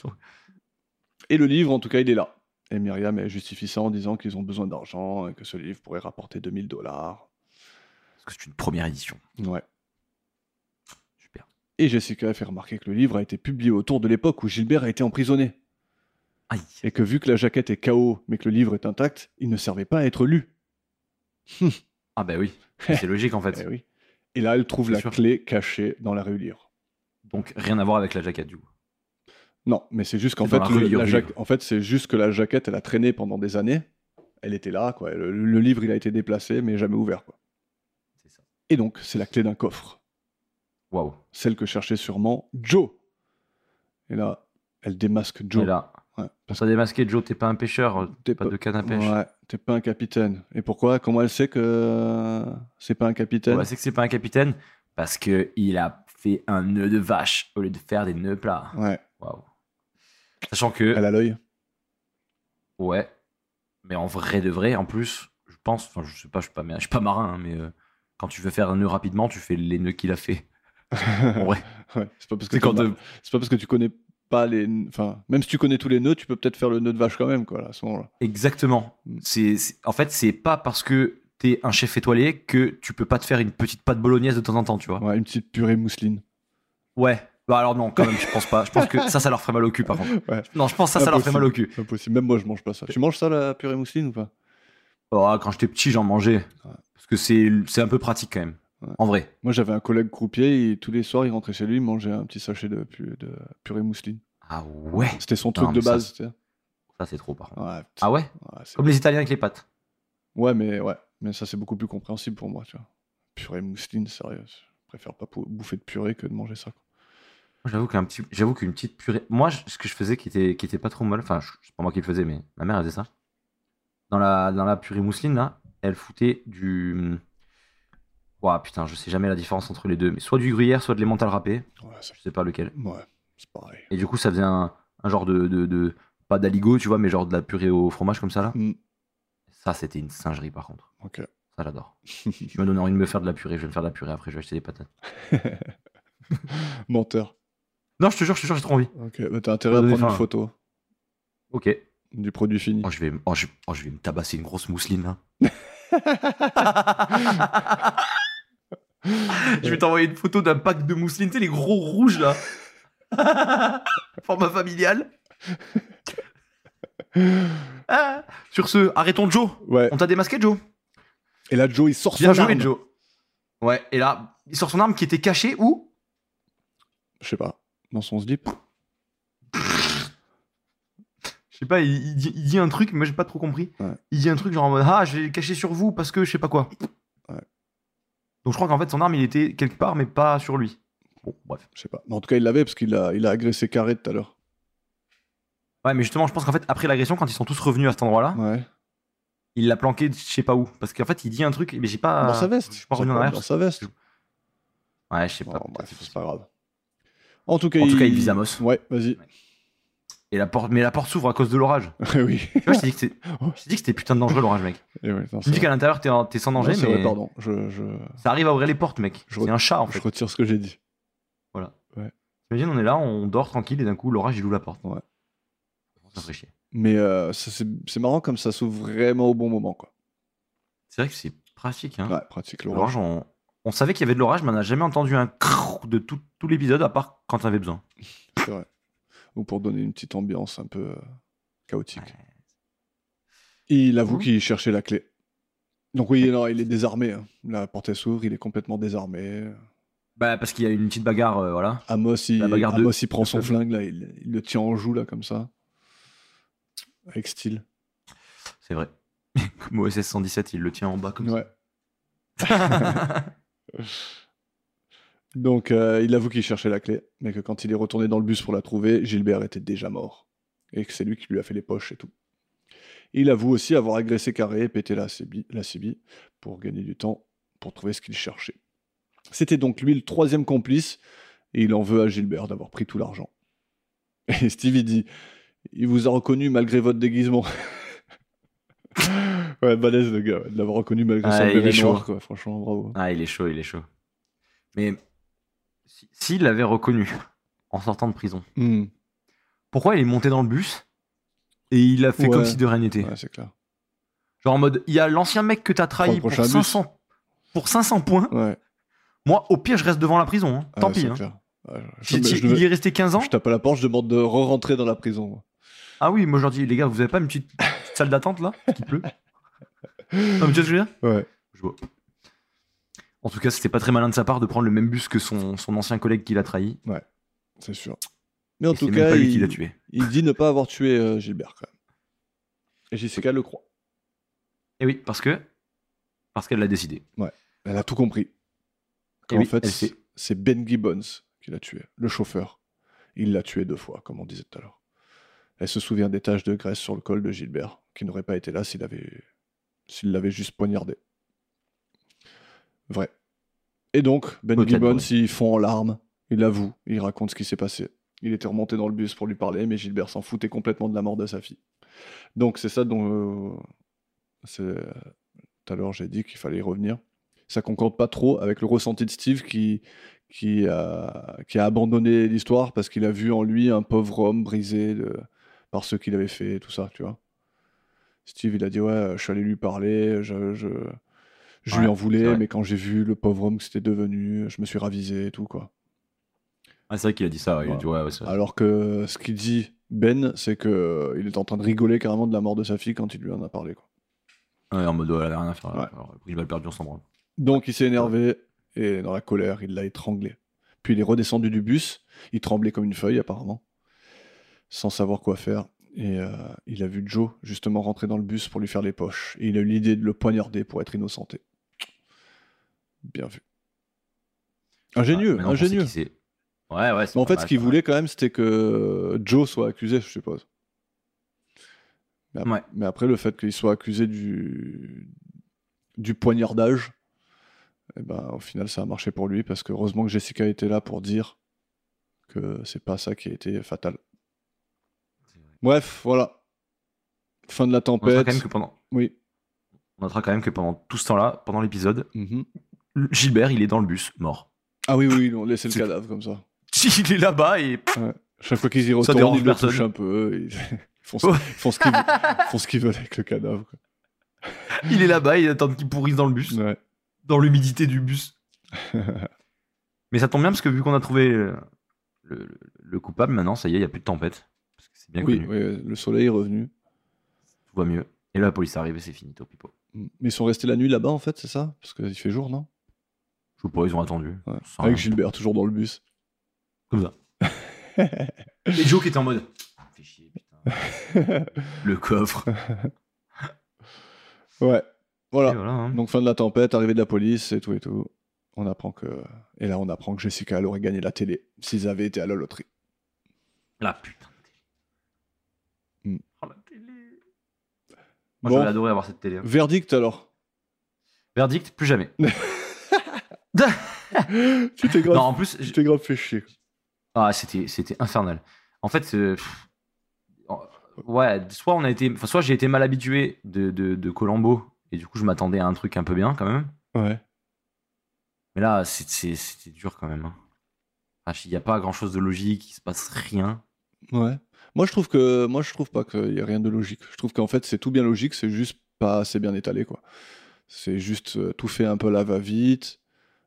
Et le livre, en tout cas, il est là. Et Myriam, justifie ça en disant qu'ils ont besoin d'argent et que ce livre pourrait rapporter 2000 dollars. Parce que c'est une première édition. Ouais. Super. Et Jessica fait remarquer que le livre a été publié autour de l'époque où Gilbert a été emprisonné. Aïe. Et que vu que la jaquette est KO, mais que le livre est intact, il ne servait pas à être lu. Ah bah oui. C'est logique en fait. oui. Et là, elle trouve la sûr. clé cachée dans la reliure. Donc rien à voir avec la jaquette du coup. Non, mais c'est juste qu'en fait, le- la ja- en fait, c'est juste que la jaquette, elle a traîné pendant des années. Elle était là, quoi. Le, le livre, il a été déplacé, mais jamais ouvert, quoi. Ça. Et donc, c'est la clé d'un coffre. Waouh. Celle que cherchait sûrement Joe. Et là, elle démasque Joe. Et là, Ouais. pour ça démasquer, Joe, t'es pas un pêcheur, T'es pas de canne à pêche. Ouais, t'es pas un capitaine. Et pourquoi? Comment elle sait que euh, c'est pas un capitaine? Ouais, c'est que c'est pas un capitaine? Parce que il a fait un nœud de vache au lieu de faire des nœuds plats. Ouais, Waouh. Sachant que elle a l'œil. ouais, mais en vrai de vrai, en plus, je pense, enfin je sais pas, je suis pas, je suis pas marin, hein, mais euh, quand tu veux faire un nœud rapidement, tu fais les nœuds qu'il a fait. Ouais, c'est pas parce que quand c'est pas parce que tu connais pas les. Enfin, même si tu connais tous les nœuds, tu peux peut-être faire le nœud de vache quand même, quoi, à ce moment-là. exactement. Mm. C'est en fait c'est pas parce que t'es un chef étoilé que tu peux pas te faire une petite pâte bolognaise de temps en temps, tu vois. Ouais, une petite purée mousseline. Ouais. Bah alors non, quand même, je pense pas. Je pense que ça, ça leur ferait mal au cul, par contre. Ouais. Non, je pense que ça, ça leur ferait mal au cul. Impossible. Même moi, je mange pas ça. Tu manges ça, la purée mousseline ou pas? Oh, quand j'étais petit, j'en mangeais. Ouais. Parce que c'est c'est un peu pratique quand même. Ouais. En vrai. Moi, j'avais un collègue croupier et tous les soirs, il rentrait chez lui, il mangeait un petit sachet de, pu- de purée mousseline. Ah ouais. C'était son truc Non, de mais ça, base, tu sais. Ça, c'est trop, par contre. Ouais, Ah ouais ouais, c'est- Comme les Italiens avec les pâtes. ouais, mais ouais, mais ça c'est beaucoup plus compréhensible pour moi, tu vois. Purée mousseline, sérieux. Je préfère pas pou- bouffer de purée que de manger ça. quoi. Moi, J'avoue qu'un petit, j'avoue qu'une petite purée. Moi, je- ce que je faisais qui était, qui était pas trop mal. Enfin, je- c'est pas moi qui le faisais, mais ma mère elle faisait ça. Dans la, dans la purée mousseline là, elle foutait du. Ouah, putain, je sais jamais la différence entre les deux, mais soit du gruyère, soit de l'emmental râpé. Ouais, ça- Je sais pas lequel. ouais, c'est pareil. Et du coup, ça faisait un, un genre de, de, de- pas d'aligot, tu vois, mais genre de la purée au fromage comme ça là. Mm, Ça, c'était une singerie par contre. ok. Ça, j'adore. Tu me donnes envie de me faire de la purée. Je vais me faire de la purée après. Je vais acheter des patates. Menteur. Non, je te jure, je te jure, j'ai trop envie. Ok, bah, t'as intérêt à prendre une photo Ok. du produit fini. Oh, je vais, oh, je, oh, je vais me tabasser une grosse mousseline là. je vais t'envoyer une photo d'un pack de mousseline, tu sais, les gros rouges là. Format familial. Ah. Sur ce, arrêtons Joe. Ouais, On t'a démasqué Joe. et là, Joe, il sort Bien son joué arme. Joe. Ouais, et là, il sort son arme qui était cachée où? Je sais pas, dans son slip. Je sais pas, il, il dit, il dit un truc, mais moi j'ai pas trop compris. Ouais. Il dit un truc genre en mode Ah, je vais le cacher sur vous parce que je sais pas quoi. Ouais. Donc je crois qu'en fait son arme il était quelque part, mais pas sur lui. Bon, bref. Je sais pas. Mais en tout cas, il l'avait parce qu'il a, il a agressé Carré tout à l'heure. Ouais, mais justement, je pense qu'en fait, après l'agression, quand ils sont tous revenus à cet endroit-là, Ouais. il l'a planqué de je sais pas où. Parce qu'en fait, il dit un truc, mais j'ai pas. dans sa veste. Je suis pas revenu en Dans sa veste. Ouais, je sais pas. Bon, bref, c'est pas grave. En tout cas, En tout cas, il vise Amos. Ouais, vas-y. Et la porte, mais la porte s'ouvre à cause de l'orage. oui. Tu vois, je t'ai dit que c'était, je putain de dangereux l'orage, mec. Et ouais, non, Tu me dis qu'à l'intérieur t'es, sans danger, Non, c'est mais vrai, pardon. Je, je, ça arrive à ouvrir les portes, mec. Je C'est un chat en je fait. retire ce que j'ai dit. T'imagines, on est là, on dort tranquille et d'un coup l'orage il ouvre la porte. Ouais. Ça ferait chier. Mais euh, c'est marrant comme ça s'ouvre vraiment au bon moment. Quoi. C'est vrai que c'est pratique. Hein. Ouais, pratique l'orage. On... on savait qu'il y avait de l'orage, mais on n'a jamais entendu un crrrr de tout, tout l'épisode à part quand t'avais besoin. C'est vrai. Ou pour donner une petite ambiance un peu euh, chaotique. Et il avoue Mhm. qu'il cherchait la clé. Donc oui, non, il est désarmé. hein. La porte s'ouvre, il est complètement désarmé. Bah, parce qu'il y a une petite bagarre, euh, voilà. Amos, il, de- Amos, il prend son flingue, là, il, il le tient en joue, là, comme ça. Avec style. C'est vrai. Comme OSS 117, il le tient en bas comme ça. Donc, euh, il avoue qu'il cherchait la clé, mais que quand il est retourné dans le bus pour la trouver, Gilbert était déjà mort. Et que c'est lui qui lui a fait les poches et tout. Il avoue aussi avoir agressé Carré et pété la CB, la CB pour gagner du temps, pour trouver ce qu'il cherchait. C'était donc lui le troisième complice, et il en veut à Gilbert d'avoir pris tout l'argent. Et Steve, il dit Il vous a reconnu malgré votre déguisement. ouais, balèze le gars, ouais, de l'avoir reconnu malgré Ah, son il est béret chaud. noir, quoi. Franchement, bravo. Ah, il est chaud, il est chaud. Mais s'il l'avait reconnu en sortant de prison, Hmm, pourquoi il est monté dans le bus et il a fait Ouais. comme si de rien n'était ouais, c'est clair. Genre en mode, il y a l'ancien mec que t'as trahi pour le prochain bus. 500, pour 500 points. Ouais, Moi, au pire, je reste devant la prison. hein. Tant pis. hein. je, je- je- il est resté 15 ans. je tape à la porte, je demande de re-rentrer dans la prison. Ah oui, moi je leur dis, les gars, vous avez pas une petite, petite salle d'attente là Qui pleut Non, mais tu vois ce que je veux dire? Ouais. Je vois. En tout cas, c'était pas très malin de sa part de prendre le même bus que son, son ancien collègue qui l'a trahi. C'est sûr. Mais en Et tout cas, il, qui tué. il dit ne pas avoir tué euh, Gilbert quand même. Et Jessica le croit. Et oui, parce que. Parce qu'elle l'a décidé. Elle a tout compris. Oui, fait, c'est Ben Gibbons qui l'a tué, le chauffeur. Il l'a tué deux fois, comme on disait tout à l'heure. Elle se souvient des taches de graisse sur le col de Gilbert, qui n'aurait pas été là s'il avait s'il l'avait juste poignardé. Vrai. Et donc, Ben Gibbons, vrai. il fond en larmes, il avoue, il raconte ce qui s'est passé. Il était remonté dans le bus pour lui parler, mais Gilbert s'en foutait complètement de la mort de sa fille. Donc c'est ça dont... euh, c'est- Tout à l'heure, j'ai dit qu'il fallait y revenir. Ça concorde pas trop avec le ressenti de Steve qui, qui, a, qui a abandonné l'histoire parce qu'il a vu en lui un pauvre homme brisé de- par ce qu'il avait fait, tout ça, tu vois. Steve, il a dit, ouais, je suis allé lui parler, je, je, je lui en voulais, mais quand j'ai vu le pauvre homme que c'était devenu, je me suis ravisé et tout, quoi. Ah, c'est vrai qu'il a dit ça. ouais, Il a dit. Alors que ce qu'il dit, Ben, c'est que il est en train de rigoler carrément de la mort de sa fille quand il lui en a parlé, quoi. Ouais, en mode, elle avait rien à faire. Alors, pris une balle perdue, on s'en branle. Donc il s'est énervé et dans la colère, il l'a étranglé. Puis il est redescendu du bus, il tremblait comme une feuille apparemment, sans savoir quoi faire. Et euh, il a vu Joe justement rentrer dans le bus pour lui faire les poches. Et il a eu l'idée de le poignarder pour être innocenté. Bien vu. Ingénieux, sait ingénieux. Ouais, ouais. en fait, mal, ce qu'il voulait quand même, c'était que Joe soit accusé, je suppose. Mais, ap- Ouais. mais après, le fait qu'il soit accusé du, du poignardage, eh ben, au final, ça a marché pour lui, parce que heureusement que Jessica était là pour dire que c'est pas ça qui a été fatal. Bref, voilà. Fin de la On notera tempête. quand même que pendant, Oui. on notera quand même que pendant tout ce temps-là, pendant l'épisode, Mhm. Gilbert, il est dans le bus, mort. Ah oui, oui, on laissait le C'est- cadavre comme ça. Il est là-bas et Chaque fois qu'ils y retournent, ils le touchent un peu. Ils font ce, Ouais. ils font ce qu'ils veulent avec le cadavre. quoi. il est là-bas, il attend qu'il pourrisse dans le bus, Ouais. dans l'humidité du bus. Mais ça tombe bien parce que vu qu'on a trouvé euh, le, le- le coupable, maintenant, ça y est, il n'y a plus de tempête. Parce que c'est bien Oui, connu, oui, le soleil est revenu. tout va mieux. Et là, la police arrive et c'est fini, top pipo. Mm. Mais ils sont restés la nuit là-bas, en fait, c'est ça? Parce qu'il fait jour, non? Je sais pas, ils ont attendu. Ouais. Avec. Gilbert, toujours dans le bus. Comme ça. Et Joe qui était en mode. Fais chier, putain. Le coffre. ouais. Voilà. Hein. Donc, fin de la tempête, arrivée de la police et tout et tout. On apprend que. Et là, on apprend que Jessica, elle aurait gagné la télé s'ils avaient été à la loterie. La putain de télé. Hmm. Oh, la télé. Moi, Bon. j'aurais adoré avoir cette télé. hein. Verdict alors? Verdict, plus jamais. Tu t'es grave, Non, en plus, tu t'es grave fait chier. ah, c'était, c'était infernal. En fait, euh, pff, ouais, soit on a été, enfin, soit j'ai été mal habitué de, de, de Colombo et du coup je m'attendais à un truc un peu bien quand même. Ouais. Mais là, c'est- c'est- c'était dur quand même. hein. Il n'y a pas grand chose de logique, il se passe rien. Ouais. Moi, je trouve que, moi, je trouve pas qu'il y a rien de logique. Je trouve qu'en fait, c'est tout bien logique, c'est juste pas assez bien étalé, quoi. C'est juste euh, tout fait un peu la va-vite.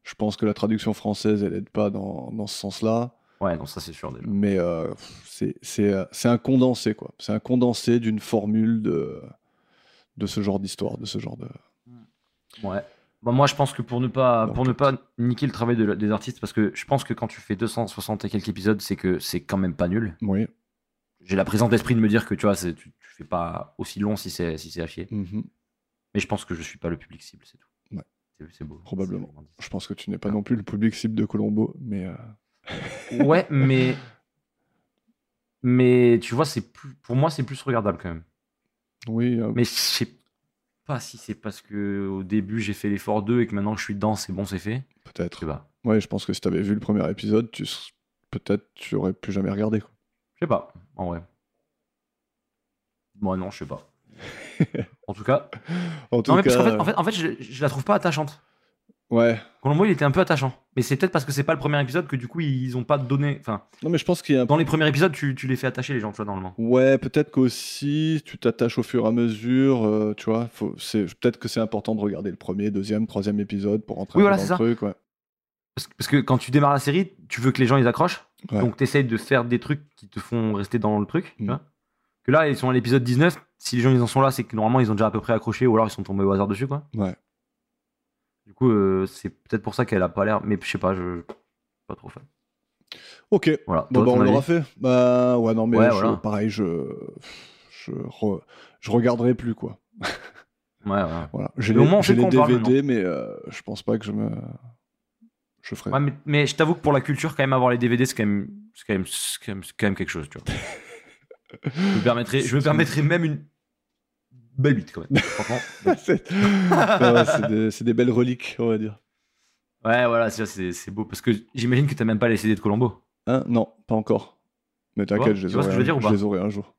Je pense que la traduction française, elle aide pas dans, dans ce sens-là. Ouais, non, ça c'est sûr déjà. Mais euh, c'est euh, c'est un condensé, quoi. C'est un condensé d'une formule de, de ce genre d'histoire, de ce genre de. Ouais. Bah, moi, je pense que pour ne pas, pour ne pas niquer le travail de des artistes, parce que je pense que quand tu fais 260 et quelques épisodes, c'est que c'est quand même pas nul. Oui. J'ai la présence d'esprit de me dire que tu vois, tu, tu fais pas aussi long si c'est si à chier. Mhm. Mais je pense que je suis pas le public cible, c'est tout. C'est beau. Probablement. Je pense que tu n'es pas non plus le public cible de Colombo, mais euh, Ouais, mais. Mais tu vois, c'est plus... pour moi, c'est plus regardable quand même. oui, euh, Mais je sais pas si c'est parce que au début j'ai fait l'effort 2 et que maintenant que je suis dedans, c'est bon, c'est fait. Peut-être. Ouais, je pense que si tu avais vu le premier épisode, tu peut-être tu aurais plus jamais regardé. Je sais pas, en vrai. Moi, non, je sais pas. en tout cas. En tout Non, mais cas, parce qu'en fait, en fait, en fait, je, je la trouve pas attachante. ouais. Colombo, il était un peu attachant. Mais c'est peut-être parce que c'est pas le premier épisode que du coup, ils ont pas donné. Enfin, Non, mais je pense qu'il y a un dans les premiers épisodes, tu, tu les fais attacher, les gens, tu vois, normalement. Ouais, peut-être qu'aussi tu t'attaches au fur et à mesure, euh, tu vois. Peut-être que c'est important de regarder le premier, deuxième, troisième épisode pour rentrer Oui, voilà, dans le truc. Ouais. Parce, que- parce que quand tu démarres la série, tu veux que les gens ils accrochent. Ouais. Donc tu essayes de faire des trucs qui te font rester dans le truc. tu Mm. vois. Que là, ils sont à l'épisode 19. Si les gens ils en sont là, c'est que normalement ils ont déjà à peu près accroché ou alors ils sont tombés au hasard dessus. quoi. Ouais. Du coup, euh, c'est peut-être pour ça qu'elle a pas l'air. Mais je sais pas, je. Pas trop fan. Ok. Voilà. Bon, bah, on l'aura fait. Bah, ouais, non, mais Ouais, je- voilà. pareil, je, je, re- je regarderai plus, quoi. Ouais, ouais. Voilà. J'ai les, les parle DVD, mais euh, je pense pas que je me. Je ferai. Ouais, mais, mais je t'avoue que pour la culture, quand même, avoir les DVD, c'est quand même, c'est quand même, c'est quand quand même quelque chose, tu vois. je me permettrais, je me permettrais même une belle bite, quand même. C'est, Ouais, des, belles reliques, on va dire. Ouais, voilà, c'est, beau. Parce que j'imagine que t'as même pas les CD de Colombo. Hein? Non, pas encore. Mais t'inquiète, je, les aurai je je les aurai un jour.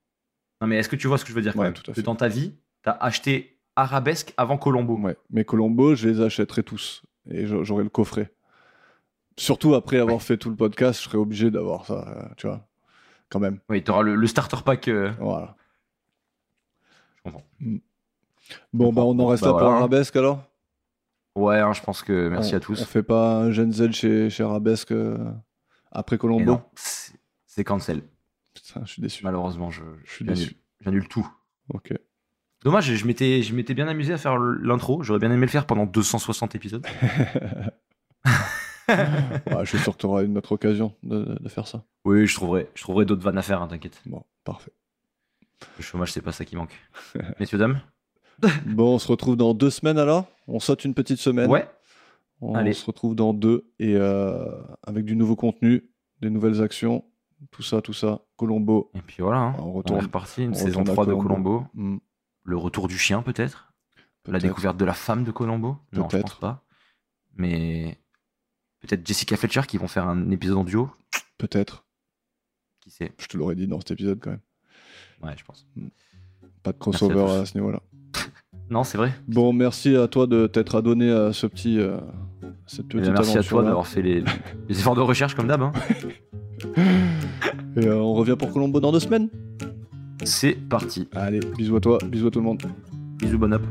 Non, mais est-ce que tu vois ce que je veux dire quand Ouais, même? tout à Que fait. dans ta vie, t'as acheté Arabesque avant Colombo. Ouais. Mais Colombo, je les achèterai tous. Et j'a- j'aurai le coffret. Surtout après avoir fait tout le podcast, je serai obligé d'avoir ça, euh, tu vois. Quand même. Oui, t'auras le, le starter pack. euh, Voilà. Je comprends. Bon, bah on en reste bah là pour. Arabesque alors? Ouais, hein, je pense que merci On- à tous. On fait pas un Gen Z chez, chez Arabesque euh, après Colombo? Non, c'est, cancel. Putain, je suis déçu. Malheureusement, je, Je suis déçu. J'annule tout. Ok. Dommage, je m'étais, je m'étais bien amusé à faire l'intro. J'aurais bien aimé le faire pendant 260 épisodes. Ouais, je suis sûr que tu auras une autre occasion de, de faire ça. Oui, je trouverai, je trouverai d'autres vannes à faire, hein, t'inquiète. Bon, parfait. Le chômage, c'est pas ça qui manque. Messieurs, dames Bon, on se retrouve dans deux semaines alors? On saute une petite semaine. Ouais, On Allez. se retrouve dans deux et euh, avec du nouveau contenu, des nouvelles actions, tout ça, tout ça. Colombo. et puis voilà. hein. On On, retourne- est reparti, une on saison retourne à 3 de Colombo. Hmm, Le retour du chien, peut-être? La découverte de la femme de Colombo? Non, je pense Peut-être. pas. Mais peut-être Jessica Fletcher qui vont faire un épisode en duo? Peut-être. Qui sait? Je te l'aurais dit dans cet épisode quand même. Ouais, je pense. Pas de à crossover à, ce niveau-là. Non, c'est vrai. Bon, merci à toi de t'être adonné à ce petit, euh, cette Eh petite bien, merci à toi d'avoir fait les, les efforts de recherche comme d'hab. hein. Et euh, on revient pour Colombo dans deux semaines. C'est parti. Allez, bisous à toi, bisous à tout le monde. Bisous, bon up.